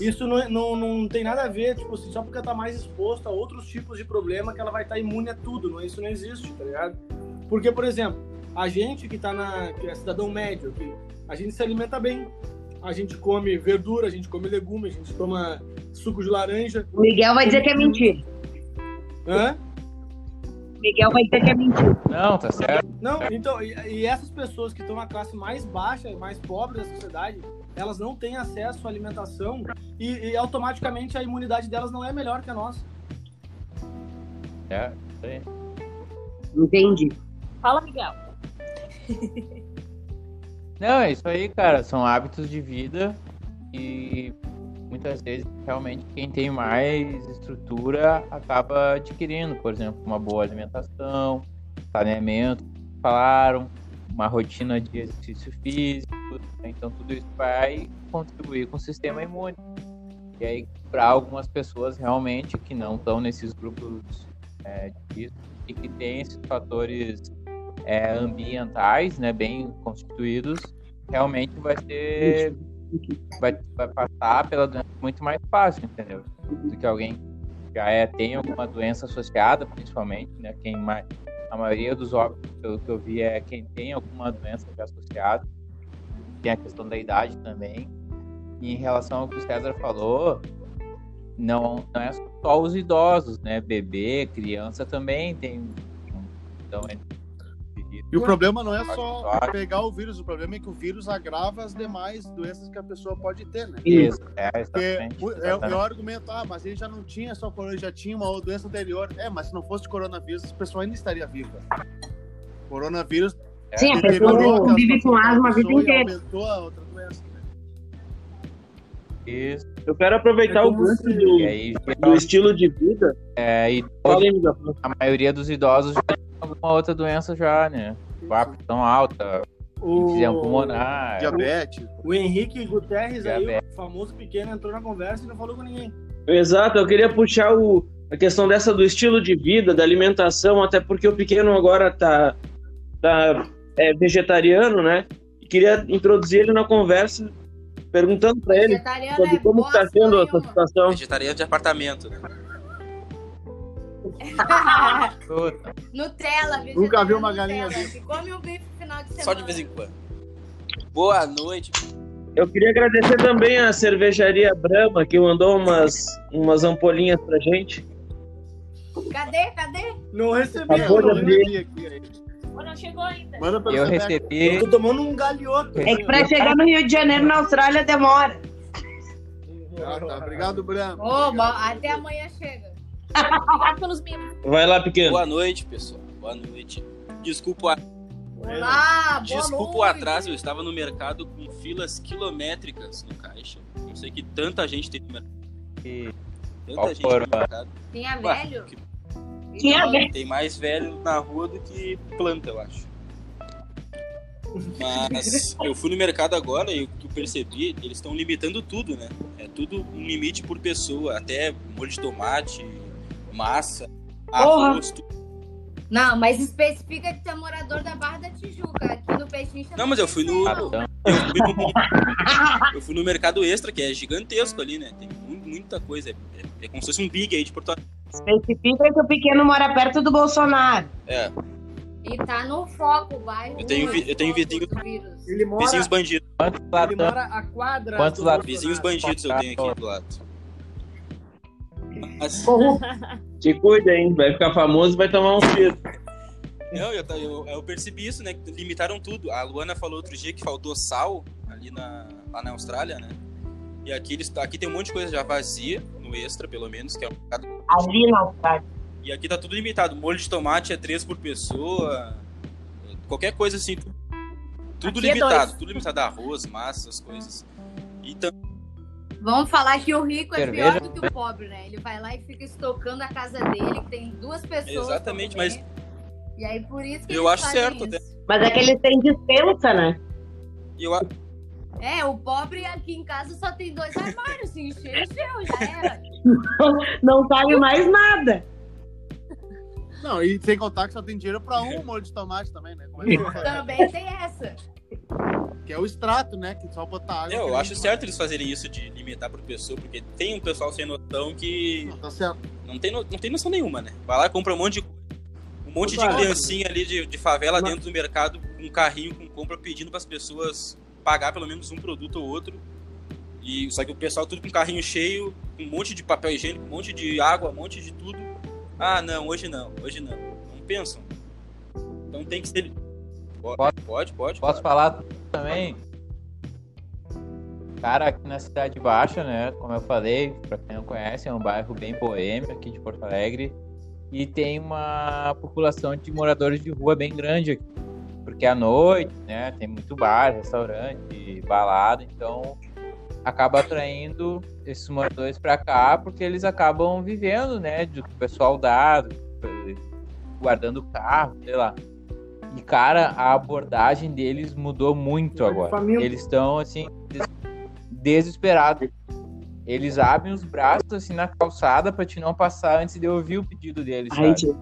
Isso não, não, não tem nada a ver, tipo assim, só porque ela tá mais exposta a outros tipos de problema que ela vai estar imune a tudo. Não, isso não existe, tá ligado? Porque, por exemplo, a gente que tá na. que é cidadão médio, que a gente se alimenta bem. A gente come verdura, a gente come legume, a gente toma suco de laranja. O Miguel vai dizer que é mentira. Hã? O Miguel vai dizer que é mentira. Não, tá certo. Não, então, e, e essas pessoas que estão na classe mais baixa, mais pobre da sociedade, elas não têm acesso à alimentação e, e automaticamente a imunidade delas não é melhor que a nossa. É, isso aí. Entendi. Fala, Miguel. *laughs* Não, é isso aí, cara. São hábitos de vida e muitas vezes realmente quem tem mais estrutura acaba adquirindo, por exemplo, uma boa alimentação, saneamento, falaram, uma rotina de exercício físico. Então tudo isso vai contribuir com o sistema imune. E aí, para algumas pessoas realmente que não estão nesses grupos é, de risco e que têm esses fatores é, ambientais, né, bem constituídos, realmente vai ser vai, vai passar pela doença muito mais fácil, entendeu? Do que alguém que já é tem alguma doença associada, principalmente, né? Quem mais a maioria dos óbitos pelo que eu vi é quem tem alguma doença já associada. Tem a questão da idade também. E em relação ao que o César falou, não, não é só os idosos, né? Bebê, criança também tem. Então é E o problema não é só pegar o vírus, o problema é que o vírus agrava as demais doenças que a pessoa pode ter, né? isso. É, Porque exatamente. o- é, é o argumento, ah, mas ele já não tinha só corona, já tinha uma outra doença anterior. É, mas se não fosse coronavírus, a pessoa ainda estaria viva. Coronavírus Sim, a pessoa aquela vive com asma a vida inteira. aumentou a outra doença. né? Isso. Eu quero aproveitar É o gancho do, aí, do estilo de vida. é, e a maioria dos idosos já alguma outra doença já, né? A pressão alta, O, pulmonar. Diabetes. o Henrique Guterres aí, Diabetes. o famoso pequeno, entrou na conversa e não falou com ninguém. Exato, eu queria puxar o, a questão dessa do estilo de vida, da alimentação, até porque o pequeno agora tá, tá é, vegetariano, né? E queria introduzir ele na conversa, perguntando para ele Vegetariano sobre é como está sendo essa situação. Vegetariano de apartamento, né? *laughs* Nutella, Nunca vi uma Nutella, galinha viva. Que come um bife no final de semana. Só de vez em quando. Boa noite. Eu queria agradecer também a cervejaria Brahma, que mandou umas, umas ampolinhas pra gente. Cadê? Cadê? Não recebi, eu tô abrir. Aqui. Ou não chegou ainda? Manda eu recebi. Eu tô tomando um galhoto. É que pra chegar no Rio de Janeiro, na Austrália, demora. Ah, tá. Obrigado. Ô, bom, até amanhã chega. Vai lá, pequeno. Boa noite, pessoal. Boa noite. Desculpa, Olá, boa desculpa o atraso. Eu estava no mercado com filas quilométricas no caixa. Não sei que tanta gente tem no mercado. que- Tanta Ó, gente no mercado. Tinha Ué, velho? que- Tinha Então, velho. Tem mais velho na rua do que planta, eu acho. Mas *laughs* eu fui no mercado agora e o que eu percebi, eles estão limitando tudo, né? É tudo um limite por pessoa, até molho de tomate, massa, Porra. arroz, tudo. Não, mas especifica que tu é morador da Barra da Tijuca. Aqui no Peixinho Não, mas eu fui no- Não. Eu fui, no, eu fui no mercado extra, que é gigantesco ali, né? Tem mu- muita coisa. É, é- é como se fosse um big aí de Porto Alegre. Especifica que o pequeno mora perto do Bolsonaro. É, E tá no foco bairro. Eu tenho eu tenho vizinho- do vírus. Ele mora, vizinhos bandidos. quantos ele mora a quadra. Quantos lá-. Vizinhos bandidos eu tenho aqui do lado. Mas, *laughs* Te cuida, hein? Vai ficar famoso e vai tomar um tiro. não, eu, eu, eu percebi isso, né? Limitaram tudo. A Luana falou outro dia que faltou sal ali na, lá na Austrália, né? E aqui, eles, aqui tem um monte de coisa já vazia, no extra, pelo menos, que é um mercado Ali na Austrália. E aqui tá tudo limitado. Molho de tomate é três por pessoa. Qualquer coisa assim. tu- Tudo Aqui é limitado. dois. tudo limitado. Arroz, massa, essas coisas. Então, Vamos falar que o rico é Cerveja. pior do que o pobre, né? Ele vai lá e fica estocando a casa dele, que tem duas pessoas. Exatamente, comer. E aí por isso que Eu acho certo, isso. Mas é que eles têm dispensa, né? eu, a- É, o pobre aqui em casa só tem dois armários, se encher, encheu, já era. *laughs* Não sabe mais nada. Não, e sem contar que só tem dinheiro pra um molho de tomate também, né? Como é que- Também tem essa. Que é o extrato, né? Que só botar água. eu que acho certo eles fazerem isso de limitar por pessoa, porque tem um pessoal sem noção que Não, Tá certo. não tem, no- não tem noção nenhuma, né? Vai lá e compra um monte de um monte de criancinha ali de, de favela Mas- dentro do mercado com um carrinho com compra pedindo para as pessoas pagar pelo menos um produto ou outro. E só que o pessoal tudo com carrinho cheio, um monte de papel higiênico, um monte de água, um monte de tudo. Ah, não, hoje não, hoje não. Não pensam. Então tem que ser Posso- pode, pode. Posso falar também? Cara, aqui na Cidade Baixa, né? Como eu falei, pra quem não conhece, é um bairro bem boêmio aqui de Porto Alegre. E tem uma população de moradores de rua bem grande aqui. Porque à noite, né? Tem muito bar, restaurante, balada, então acaba atraindo esses moradores pra cá porque eles acabam vivendo, né? Do que o pessoal dá, do- guardando o carro, sei lá. E, cara, a abordagem deles mudou muito agora. Eles estão, assim, des- desesperados. Eles abrem os braços, assim, na calçada pra te não passar antes de eu ouvir o pedido deles, Ai, sabe?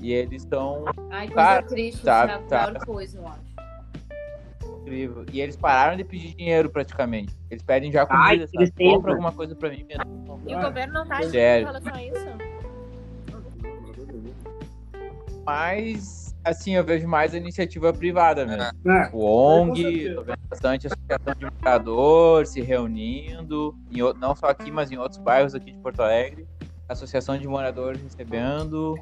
E eles estão Ai, coisa Tá, triste, tá, isso é a tá. pior coisa, eu acho. E eles pararam de pedir dinheiro, praticamente. Eles pedem já Ai, comida, sabe? tristeza. Compra alguma coisa pra mim mesmo. E o governo não tá Sério. em relação a isso? Mas, assim, eu vejo mais a iniciativa privada mesmo. É. O Com ONG, tô vendo bastante associação de morador se reunindo, em o- não só aqui, mas em outros bairros aqui de Porto Alegre. Associação de moradores recebendo.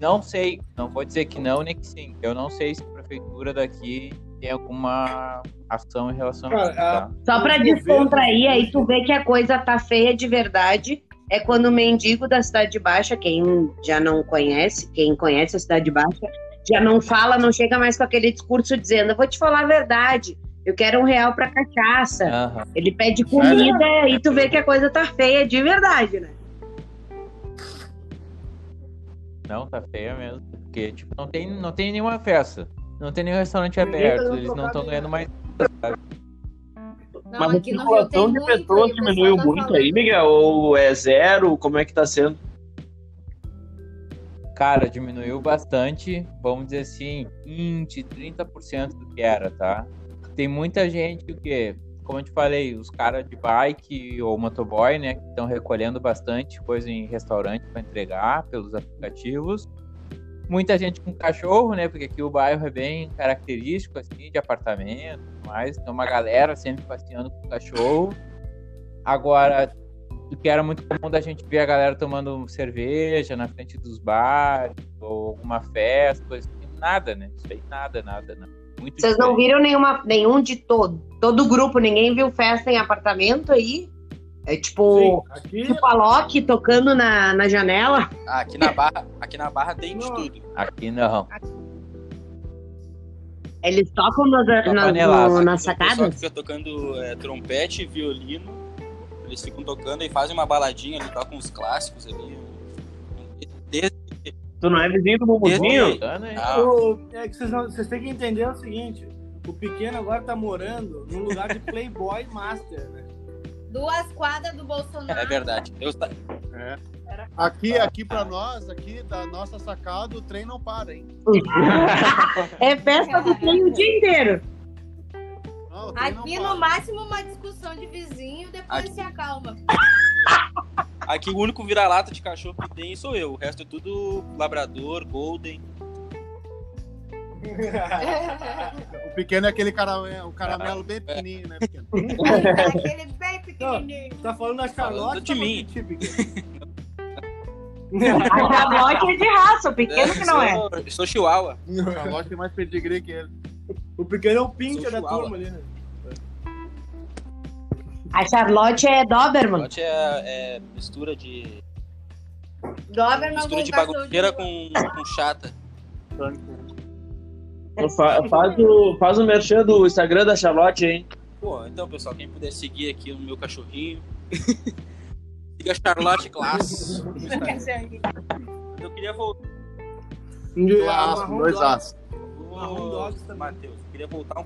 Não sei, não vou dizer que não nem que sim. Eu não sei se a prefeitura daqui tem alguma ação em relação a isso, tá? Só pra O governo- descontrair, aí tu vê que a coisa tá feia de verdade. É quando o mendigo da Cidade Baixa, quem já não conhece, quem conhece a Cidade Baixa, já não fala, não chega mais com aquele discurso dizendo, eu vou te falar a verdade. Eu quero um real pra cachaça. Aham. Ele pede comida e tu vê que a coisa tá feia de verdade, né? Não, tá feia mesmo. Porque, tipo, não tem, não tem nenhuma festa. Não tem nenhum restaurante tá aberto. Eles não estão ganhando mais. Não, Mas a circulação de pessoas diminuiu tá muito falando. aí, Miguel? Ou é zero? Como é que tá sendo? Cara, diminuiu bastante. Vamos dizer assim, 20, 30% do que era, tá? Tem muita gente o quê? Como eu te falei, os caras de bike ou motoboy, né, que estão recolhendo bastante coisa em restaurante para entregar pelos aplicativos. Muita gente com cachorro, né? Porque aqui o bairro é bem característico, assim, de apartamento, e mais. Tem uma galera sempre passeando com cachorro. Agora, o que era muito comum da gente ver a galera tomando cerveja na frente dos bares, ou alguma festa, coisa assim. Nada, né? Isso aí, nada, nada, nada. Muito Vocês não diferente. viram nenhuma, nenhum de todo, todo grupo, ninguém viu festa em apartamento aí? É Sim, tipo, aqui tipo a Loki tocando na, na janela. Ah, aqui na Barra, aqui na Barra tem de tudo. Aqui não. Eles tocam nas, panelaça. no- nas O sacadas? fica tocando é, trompete, violino, eles ficam tocando e fazem uma baladinha ali, tocam uns clássicos ali. Desde, Tu não é vizinho do Mumuzinho? desde, ah, O- é que vocês, não- vocês têm que entender o seguinte: o pequeno agora tá morando num lugar de Playboy Master, né? Duas quadras do Bolsonaro. é verdade. Eu, ta- Aqui, aqui pra nós, aqui da nossa sacada, o trem não para, hein? É festa do trem o dia inteiro. Não, Aqui para. no máximo uma discussão de vizinho, depois Aqui. se acalma. aqui o único vira-lata de cachorro que tem sou eu. O resto é tudo labrador, golden. *laughs* O pequeno é aquele caramelo, o caramelo bem pequenininho, né, pequeno? Aquele bem pequenininho. Tá falando da Falando Charlotte de tá falando mim. A Charlotte é de raça, o pequeno que não é. sou, eu sou chihuahua. A loja tem mais pedigree que ele. O pequeno é o pincher Sou da turma ali, né? A Charlotte é Doberman. Charlotte é, é mistura de Doberman mistura com de bagunceira com, com chata. Fa- Faz o, faz o merchan do Instagram da Charlotte, hein? Pô, então, pessoal, quem puder seguir aqui o meu cachorrinho. *laughs* Siga Charlotte Class. Eu queria voltar. Marrom dois também. Matheus, eu queria voltar um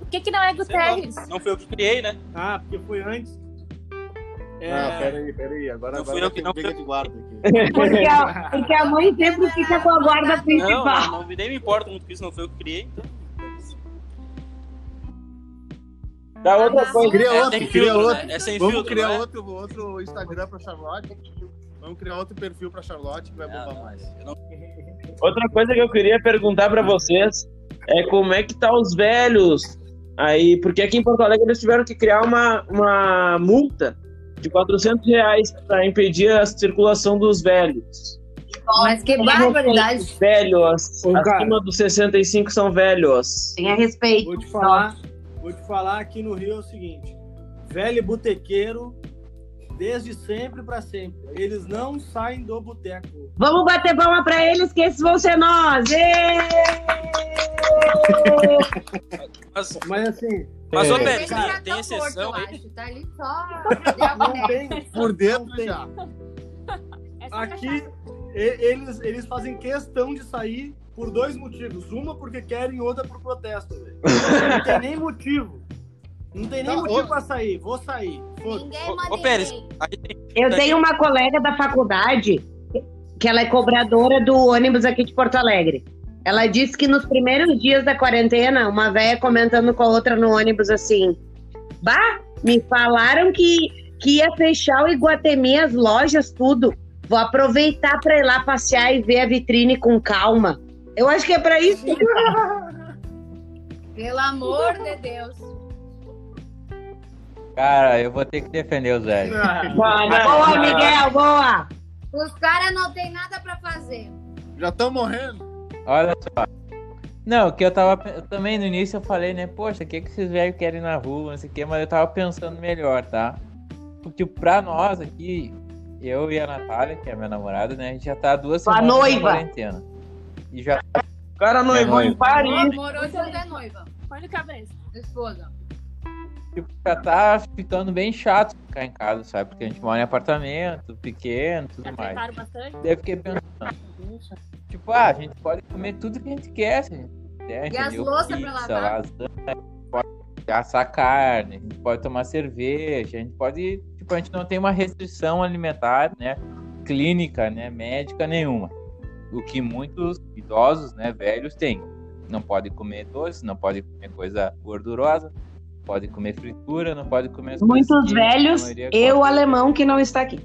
O que que não é Guterres? Não foi eu que criei, né? Ah, porque foi antes. É, Ah, peraí, peraí. Agora, Não agora fui eu que tem não briga de guarda aqui. Porque a, porque a mãe sempre fica com a guarda principal. não, não, nem me importa muito com isso, não foi eu que criei, então. Da outra coisa. Cria É outro, sem cria outro. né? É sem Vamos filtro, criar né? outro, outro Instagram pra Charlotte. Vamos criar outro perfil pra Charlotte que vai Não, bombar mais. eu não- Outra coisa que eu queria perguntar pra vocês é como é que tá os velhos aí, porque aqui em Porto Alegre eles tiveram que criar uma, uma multa de 400 reais para impedir a circulação dos velhos. Mas que barbaridade. Velhos, Ô, cara. acima dos 65 são velhos. Tenha respeito. Vou te falar, vou te falar aqui no Rio é o seguinte: velho botequeiro, desde sempre pra sempre. Eles não saem do boteco. Vamos bater palma pra eles, que esses vão ser nós. Mas assim, mas ô, É. Pérez, Ele já tem, tem exceção morto, acho. Tá ali só. *laughs* Não tem. Por dentro Não já. Essa Aqui, eles, eles fazem questão de sair por dois motivos. Uma porque querem, outra por protesto. Não tem nem motivo. Não tem nem Tá, motivo ô- pra sair. Vou sair. Ô, ô Pérez, tem, Eu tenho uma colega da faculdade que ela é cobradora do ônibus aqui de Porto Alegre. Ela disse que nos primeiros dias da quarentena, uma velha comentando com a outra no ônibus assim: Bah, me falaram que, que ia fechar o Iguatemi, as lojas, tudo. Vou aproveitar para ir lá passear e ver a vitrine com calma. Eu acho que é para isso. *laughs* Pelo amor de Deus. Cara, eu vou ter que defender os *laughs* velhos. Boa, Miguel, boa! Os caras não tem nada pra fazer. Já estão morrendo. Olha só. Não, que eu tava. eu também no início eu falei, né? Poxa, o que, que esses velhos querem na rua, não sei o quê, mas eu tava pensando melhor, tá? Porque, pra nós aqui, eu e a Natália, que é minha namorada, né? A gente já tá há duas Tua semanas noiva. na quarentena. E já O cara noivou em. Paris. É noiva. Põe no cabeça. Esposa. Tipo, já tá ficando bem chato ficar em casa, sabe? Porque a gente mora em apartamento, pequeno, tudo Já mais. bastante? Daí eu fiquei pensando. Tipo, ah, a gente pode comer tudo que a gente quer, se a gente quiser, E as louças pra lavar? lasanha, pode assar carne, a gente pode tomar cerveja, a gente pode. Tipo, a gente não tem uma restrição alimentar, né? Clínica, né? Médica nenhuma. O que muitos idosos, né, velhos têm. Não pode comer doce, não pode comer coisa gordurosa, pode comer fritura, não pode comer Muitos velhos e o alemão que não está aqui.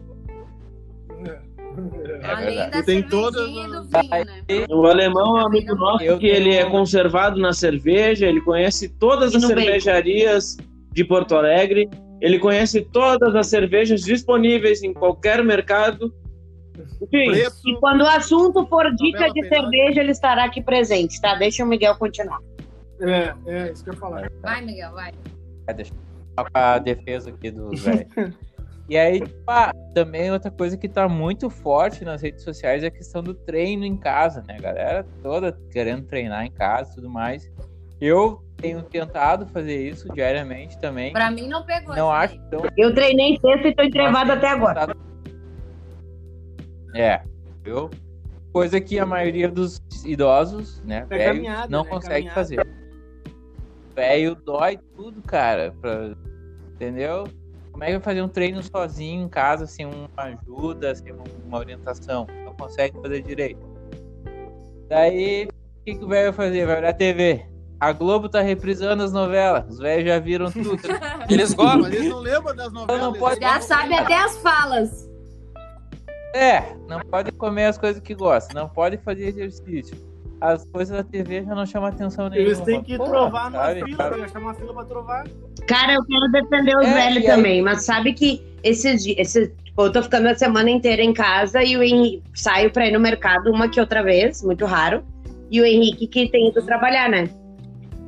É Além da tem todas né? O alemão é um amigo nosso Eu que ele é conservado na cerveja, ele conhece todas E as no bacon. cervejarias de Porto Alegre, ele conhece todas as cervejas disponíveis em qualquer mercado. Enfim, Preço. E quando o assunto for dica de penal. cerveja, ele estará aqui presente, tá? Deixa o Miguel continuar. É, é, isso que eu ia falar. Vai, Miguel, vai. É, deixa eu falar com a defesa aqui dos *laughs* velhos. e aí, tipo, ah, também outra coisa que tá muito forte nas redes sociais é a questão do treino em casa, né? A galera toda querendo treinar em casa e tudo mais. Eu tenho tentado fazer isso diariamente também. Pra mim não pegou. Não acho tão. Eu treinei sexta e tô entrevado até agora. tentado- É, viu? Coisa que a maioria dos idosos, né, É velhos, caminhada, não né? consegue Caminhada. fazer. Velho dói tudo, cara, pra... entendeu? Como é que vai fazer um treino sozinho em casa, sem uma ajuda, sem uma orientação? Não consegue fazer direito. Daí, o que, que o velho vai fazer? Vai olhar a TV. A Globo tá reprisando as novelas. Os velhos já viram tudo. *laughs* Eles gostam. Eles não lembram das novelas. não pode- Já sabe até as falas. É, não pode comer as coisas que gosta, não pode fazer exercício. As coisas da TV já não chamam atenção nenhuma. Eles têm que Porra, trovar numa sabe, fila, que achar uma fila pra trovar. Cara, eu quero defender os É, velhos e aí- também, mas sabe que esses dias, esse, tipo, eu tô ficando a semana inteira em casa e o Henrique saio pra ir no mercado uma que outra vez, muito raro, e o Henrique que tem ido trabalhar, né?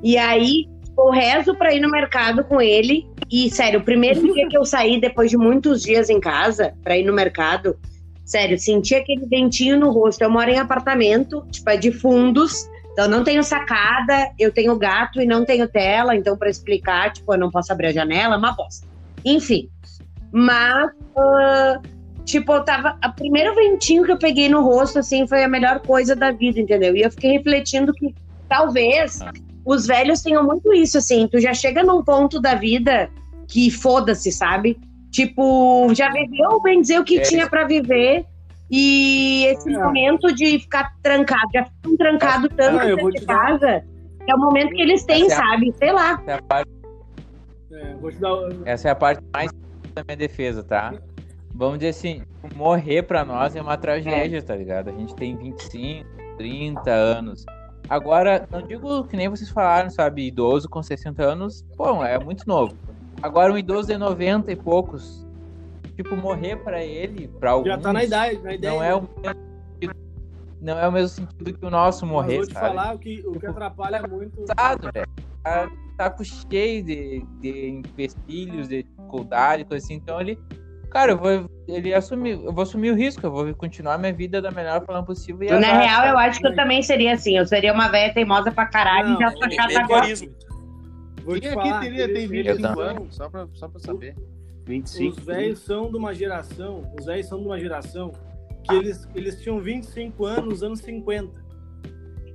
E aí eu rezo pra ir no mercado com ele e, sério, o primeiro dia que eu saí depois de muitos dias em casa pra ir no mercado, sério, senti aquele ventinho no rosto. Eu moro em apartamento, tipo, é de fundos, então não tenho sacada, eu tenho gato e não tenho tela, então para explicar, tipo, eu não posso abrir a janela, é uma bosta. Enfim. Mas, ah, tipo, eu tava. O primeiro ventinho que eu peguei no rosto, assim, foi a melhor coisa da vida, entendeu? E eu fiquei refletindo que talvez os velhos tenham muito isso, assim, tu já chega num ponto da vida que foda-se, sabe? Tipo, já viveu, bem dizer, o que É. tinha para viver. E esse É. momento de ficar trancado, já ficam trancado tanto Ah, dentro de te dar- casa, é o momento que eles têm, Essa é a- sabe? Sei lá. Essa é a parte, É, vou te dar. essa é a parte mais da minha defesa, tá? Vamos dizer assim, morrer pra nós é uma tragédia, tá ligado? A gente tem 25, 30 anos. Agora, não digo que nem vocês falaram, sabe? Idoso com 60 anos, bom, é muito novo. Agora, um idoso de 90 e poucos, tipo, morrer pra ele, pra alguns, Já tá na idade, na ideia. não é o mesmo sentido, não é o mesmo sentido que o nosso morrer, vou te sabe? falar o que, o que atrapalha muito. cansado, velho. Tá, tá cheio de, de empecilhos, de dificuldade, coisa assim. Então ele. Cara, eu vou, ele assumir, eu vou assumir o risco, eu vou continuar minha vida da melhor forma possível. E Na real, eu acho que eu também seria assim. Eu seria uma velha teimosa pra caralho Não, e já É chata agora. Vou te Quem falar. aqui teria, tem eles- 25 Eu anos? Só pra, só pra saber. 25. Os velhos são de uma geração, os velhos são de uma geração que eles, eles tinham 25 anos nos anos 50.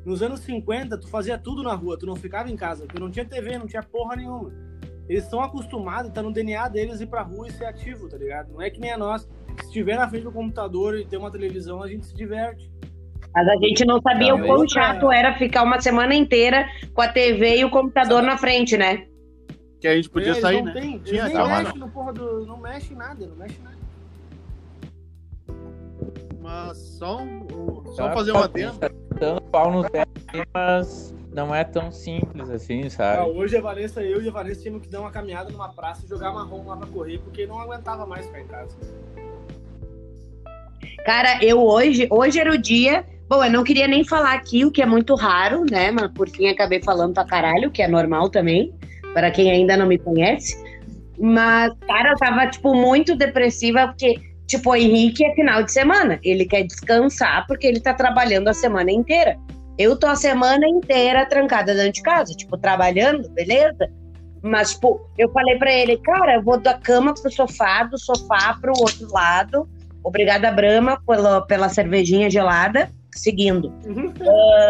Nos anos 50, tu fazia tudo na rua, tu não ficava em casa, tu não tinha TV, não tinha porra nenhuma. Eles estão acostumados, tá no DNA deles ir pra rua e ser ativo, tá ligado? Não é que nem a nós. Se estiver na frente do computador e ter uma televisão, a gente se diverte. Mas a gente não sabia Não, o quão chato era ficar uma semana inteira com a TV e o computador na frente, né? Que a gente podia sair, não né? Tem, Tinha nem aquela- mexem no porra do. Não mexe em nada, não mexe nada. Mas só, um- só Tá, fazer uma adendo. tá dando pau velhos, mas não é tão simples assim, sabe? hoje a Vanessa, eu e a Vanessa tínhamos que dar uma caminhada numa praça e jogar marrom lá pra correr, porque não aguentava mais ficar em casa. Cara, eu hoje, hoje era o dia. Bom, eu não queria nem falar aqui, o que é muito raro, né? Mas por fim acabei falando pra caralho, que é normal também, para quem ainda não me conhece. Mas, cara, eu tava, tipo, muito depressiva, porque, tipo, o Henrique é final de semana. Ele quer descansar porque ele tá trabalhando a semana inteira. Eu tô a semana inteira trancada dentro de casa, tipo, trabalhando, beleza? Mas, tipo, eu falei pra ele, cara, eu vou da cama pro sofá, do sofá pro outro lado. Obrigada, Brahma, pela, pela cervejinha gelada. Seguindo.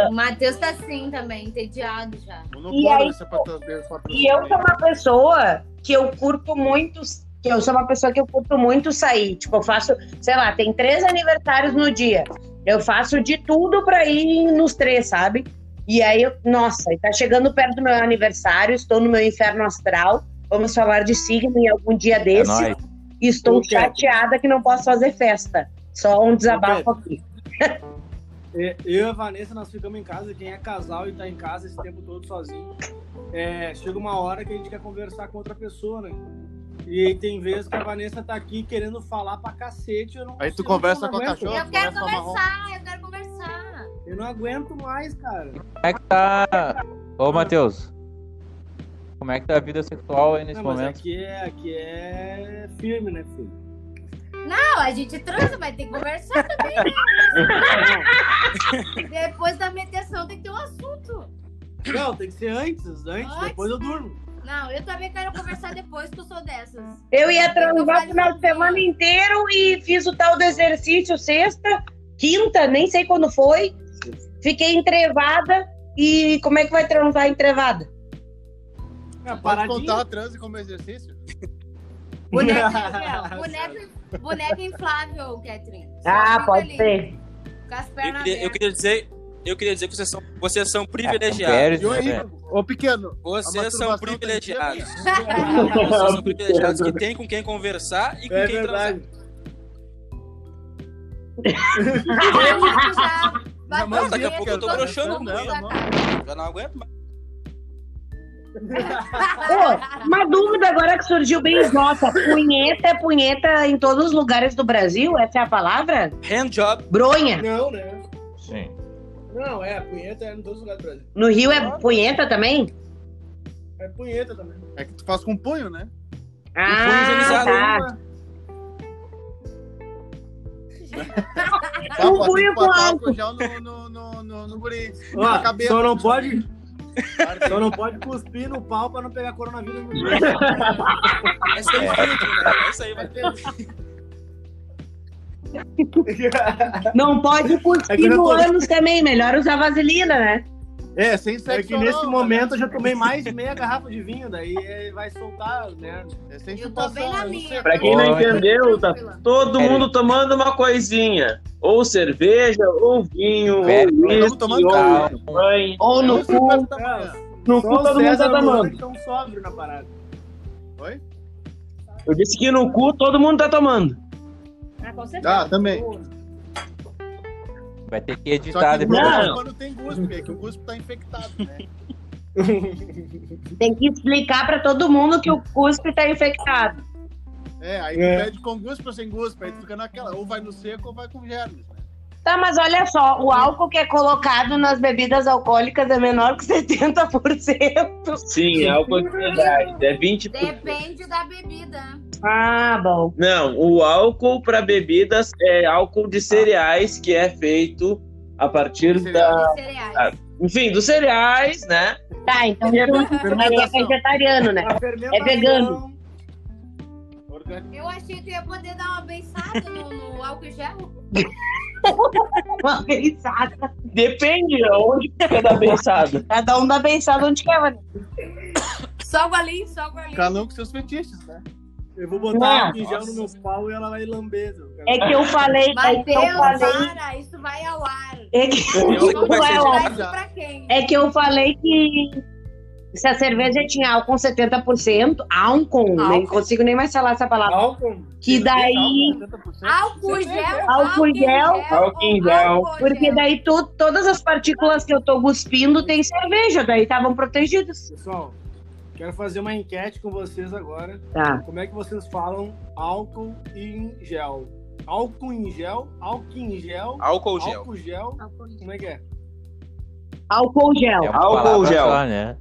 O Matheus tá assim também, entediado já. E aí, desse patrocínio E eu sou uma pessoa que eu curto muito, que eu sou uma pessoa que eu curto muito sair. Tipo, eu faço, sei lá, tem três aniversários no dia. Eu faço de tudo pra ir nos três, sabe? E aí, eu, nossa, tá chegando perto do meu aniversário, estou no meu inferno astral. Vamos falar de signo em algum dia É desse. e estou chateada que não posso fazer festa. Só um desabafo aqui. *laughs* É, Eu e a Vanessa, nós ficamos em casa. Quem é casal e tá em casa esse tempo todo sozinho, é, chega uma hora que a gente quer conversar com outra pessoa, né? E aí tem vezes que a Vanessa tá aqui querendo falar pra cacete. Eu não Aí tu conversa com a cachorra? Eu quero conversar, eu quero conversar. Eu não aguento mais, cara. Como é que tá. Ô, Matheus. Como é que tá a vida sexual aí nesse Não, mas momento? aqui é, aqui é firme, né, filho? Não, a gente transa, mas tem que conversar também, né? *laughs* Depois da mediação tem que ter um assunto. Não, tem que ser antes, antes, Antes? depois eu durmo. Não, eu também quero conversar depois, que eu sou dessas. Eu ia transar o final de sozinha. semana inteiro e fiz o tal do exercício sexta, quinta, nem sei quando foi. Fiquei entrevada. E como é que vai transar entrevada? É, Pode paradinho. contar a transe como exercício? Boneca, *laughs* Gabriel, boneca, boneca inflável, Catherine. Só Ah, pode ali, ser. Com as Eu pernas queria, eu queria dizer, eu queria dizer que vocês são, vocês são privilegiados. Né, Henrique, velho? ô pequeno, Vocês A são masturbação privilegiados. *laughs* Vocês são privilegiados que tem com quem conversar e com É quem transar. verdade. Bateu Não, daqui a pouco eu tô broxando com. Já não aguento mais. Uma dúvida agora que surgiu bem nossa. Punheta é punheta em todos os lugares do Brasil? Essa é a palavra? Handjob. Bronha. Não, né? Sim. Não, é, punheta é em todos os lugares do Brasil. No Rio é punheta também? É punheta também. É que tu faz com punho, né? Ah, tá. Um punho com álcool. no, no, no, no, no cabeça. só não pode, Ardente. Só não pode cuspir no pau pra não pegar coronavírus. no Vai ser filtro, né? É isso aí, vai ter. Não pode É cuspir já no tô- ânus também. Melhor usar vaselina, né? É, sem sexo É que nesse oral, momento eu já tomei mais de meia garrafa de vinho, daí é, vai soltar as merdas. É sem Eu tô bem na é seco. Pra quem não entendeu, tá todo mundo tomando uma coisinha. Ou cerveja, ou vinho, ou whisky, ou champanhe. Ou no cu. da manhã. No cu todo mundo tá tomando. estão sóbrios na parada. Oi? Eu disse que no cu todo mundo tá tomando. Ah, com certeza. Ah, também. Vai ter que Só editar que depois. Não. não. quando tem guspe, é que o guspe tá infectado, né? *laughs* Tem que explicar pra todo mundo que o cuspe tá infectado. É, aí tu É. pede com guspe ou sem guspe, aí tu fica naquela, ou vai no seco ou vai com germes, né? Tá, mas olha só, o álcool que é colocado nas bebidas alcoólicas é menor que 70%. Sim, é álcool de verdade. É 20%. Depende da bebida. Ah, bom. Não, o álcool para bebidas é álcool de cereais que é feito a partir da. De cereais. Ah, Enfim, dos cereais, né? Tá, então é Fermentação. vegetariano, né? É vegano. Eu achei que ia poder dar uma beiçada no, no álcool gel. *laughs* Uma beiçada. Depende onde fica da beiçada. Cada um dá beiçada onde quer, né? Só o golinho, só o golinho. Cada um com seus fetiches, né? Eu vou botar em gel no meu pau e ela vai lamber. cara. É que eu falei, é que eu Matheus, falei, para, isso vai ao ar. é que, Eu- Vamos vai isso pra quem? é que eu falei que se a cerveja tinha álcool 70%, álcool, nem consigo nem mais falar essa palavra. Álcool. Que daí, Álcool gel. Álcool gel. Álcool gel. porque daí tu, todas as partículas que eu tô cuspindo tem cerveja, daí estavam protegidas. Pessoal, quero fazer uma enquete com vocês agora. Tá. Como é que vocês falam álcool em gel? Álcool em gel, álcool em gel, Álcool gel. álcool gel. Álcool gel. Como é que é? Álcool gel. É Álcool gel. só, né?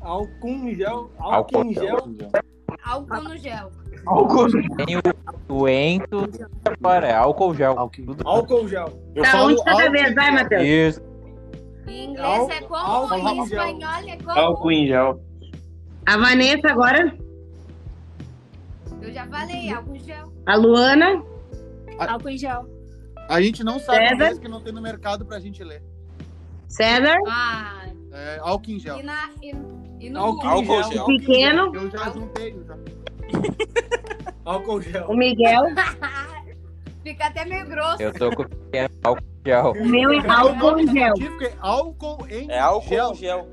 Álcool em gel, álcool em gel. Álcool no gel. Álcool. Tem o doento, agora é álcool gel. Álcool. Gel. Eu Tá, falo onde cada álcool vez? em Vai, gel. Matheus. isso. Em inglês é como, Álcool em espanhol é como. Álcool em gel. A Vanessa agora, Eu já falei, álcool gel. a Luana, Álcool em gel. A gente não sabe César? que não tem no mercado pra gente ler. César, Ah, É álcool em gel. e, na, e, e no Álcool. Álcool gel. gel. Pequeno, Eu já juntei. Já. *laughs* Álcool gel. o Miguel, *laughs* Fica até meio grosso. Eu tô com álcool gel. o meu é álcool em gel. é álcool em É álcool gel. gel.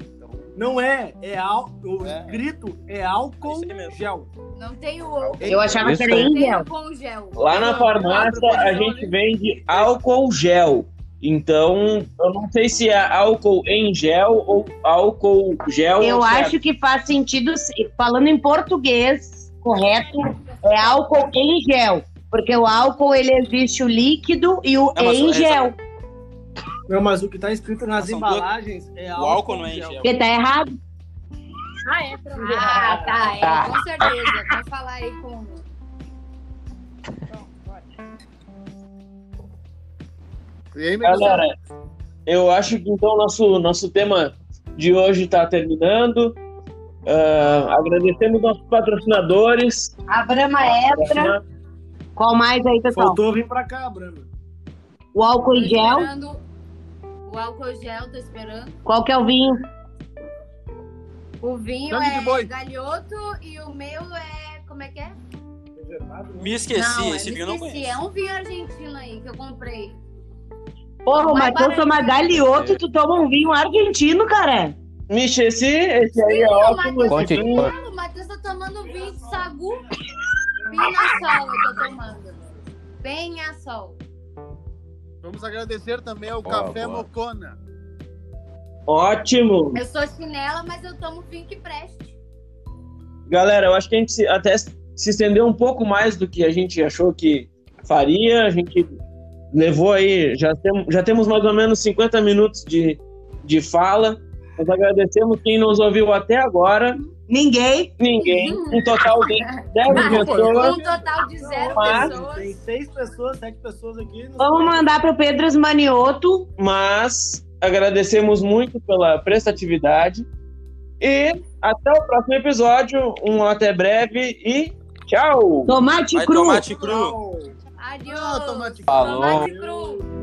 Não é, é ál... o É. escrito é álcool Isso aí mesmo. gel. Não tem o. Eu achava Isso que era em Tem gel. gel. Lá na farmácia a gente vende álcool gel. Então, eu não sei se é álcool em gel ou álcool gel. Eu é- acho que faz sentido, se- falando em português correto, é álcool em gel. Porque o álcool, ele existe o líquido e o Não, em essa- gel. Não, mas o que tá escrito nas São duas- embalagens é O álcool, álcool não é em gel. Porque tá errado. Ah, é? Pronto. Ah, tá. É, Tá. com certeza. Vai falar aí com. E aí, meu Galera, eu acho que então nosso, nosso tema de hoje está terminando. Ah, agradecemos nossos patrocinadores. A Brahma Extra. Qual mais aí, pessoal? Faltou vir pra cá, Brama. O álcool em gel. O álcool gel, tô esperando. Qual que é o vinho? O vinho Sangue de é boi. galhoto e o meu é. Como é que é? Me esqueci, não, esse me vinho eu não esqueci. conheço. É um vinho argentino aí que eu comprei. Porra, o Vai Matheus para- toma galhoto, tu toma um vinho argentino, cara. Mixa, esse, esse aí é o ótimo. Matheus Conte- esse vinho. Ah, o Matheus tá tomando vinho de sagu. Vinho na sol eu tô tomando. Bem a sol. Vamos agradecer também ao Boa, Café boa. Mocona. Ótimo. Eu sou chinela, mas eu tomo vinho que preste. Galera, eu acho que a gente se- até se estendeu um pouco mais do que a gente achou que faria. A gente levou aí, já, tem, já temos mais ou menos 50 minutos de, de fala. Nós agradecemos quem nos ouviu até agora. Ninguém. Ninguém. Um total de *laughs* 10 pessoas. Um total de zero Mas- pessoas. Tem seis pessoas, sete pessoas aqui. Vamos mandar pro Pedro Manioto. Mas agradecemos muito pela prestatividade. E até o próximo episódio. Um até breve e tchau! Tomate Vai cru. tomate cru. Adiós. Tomate Falou. Tomate cru.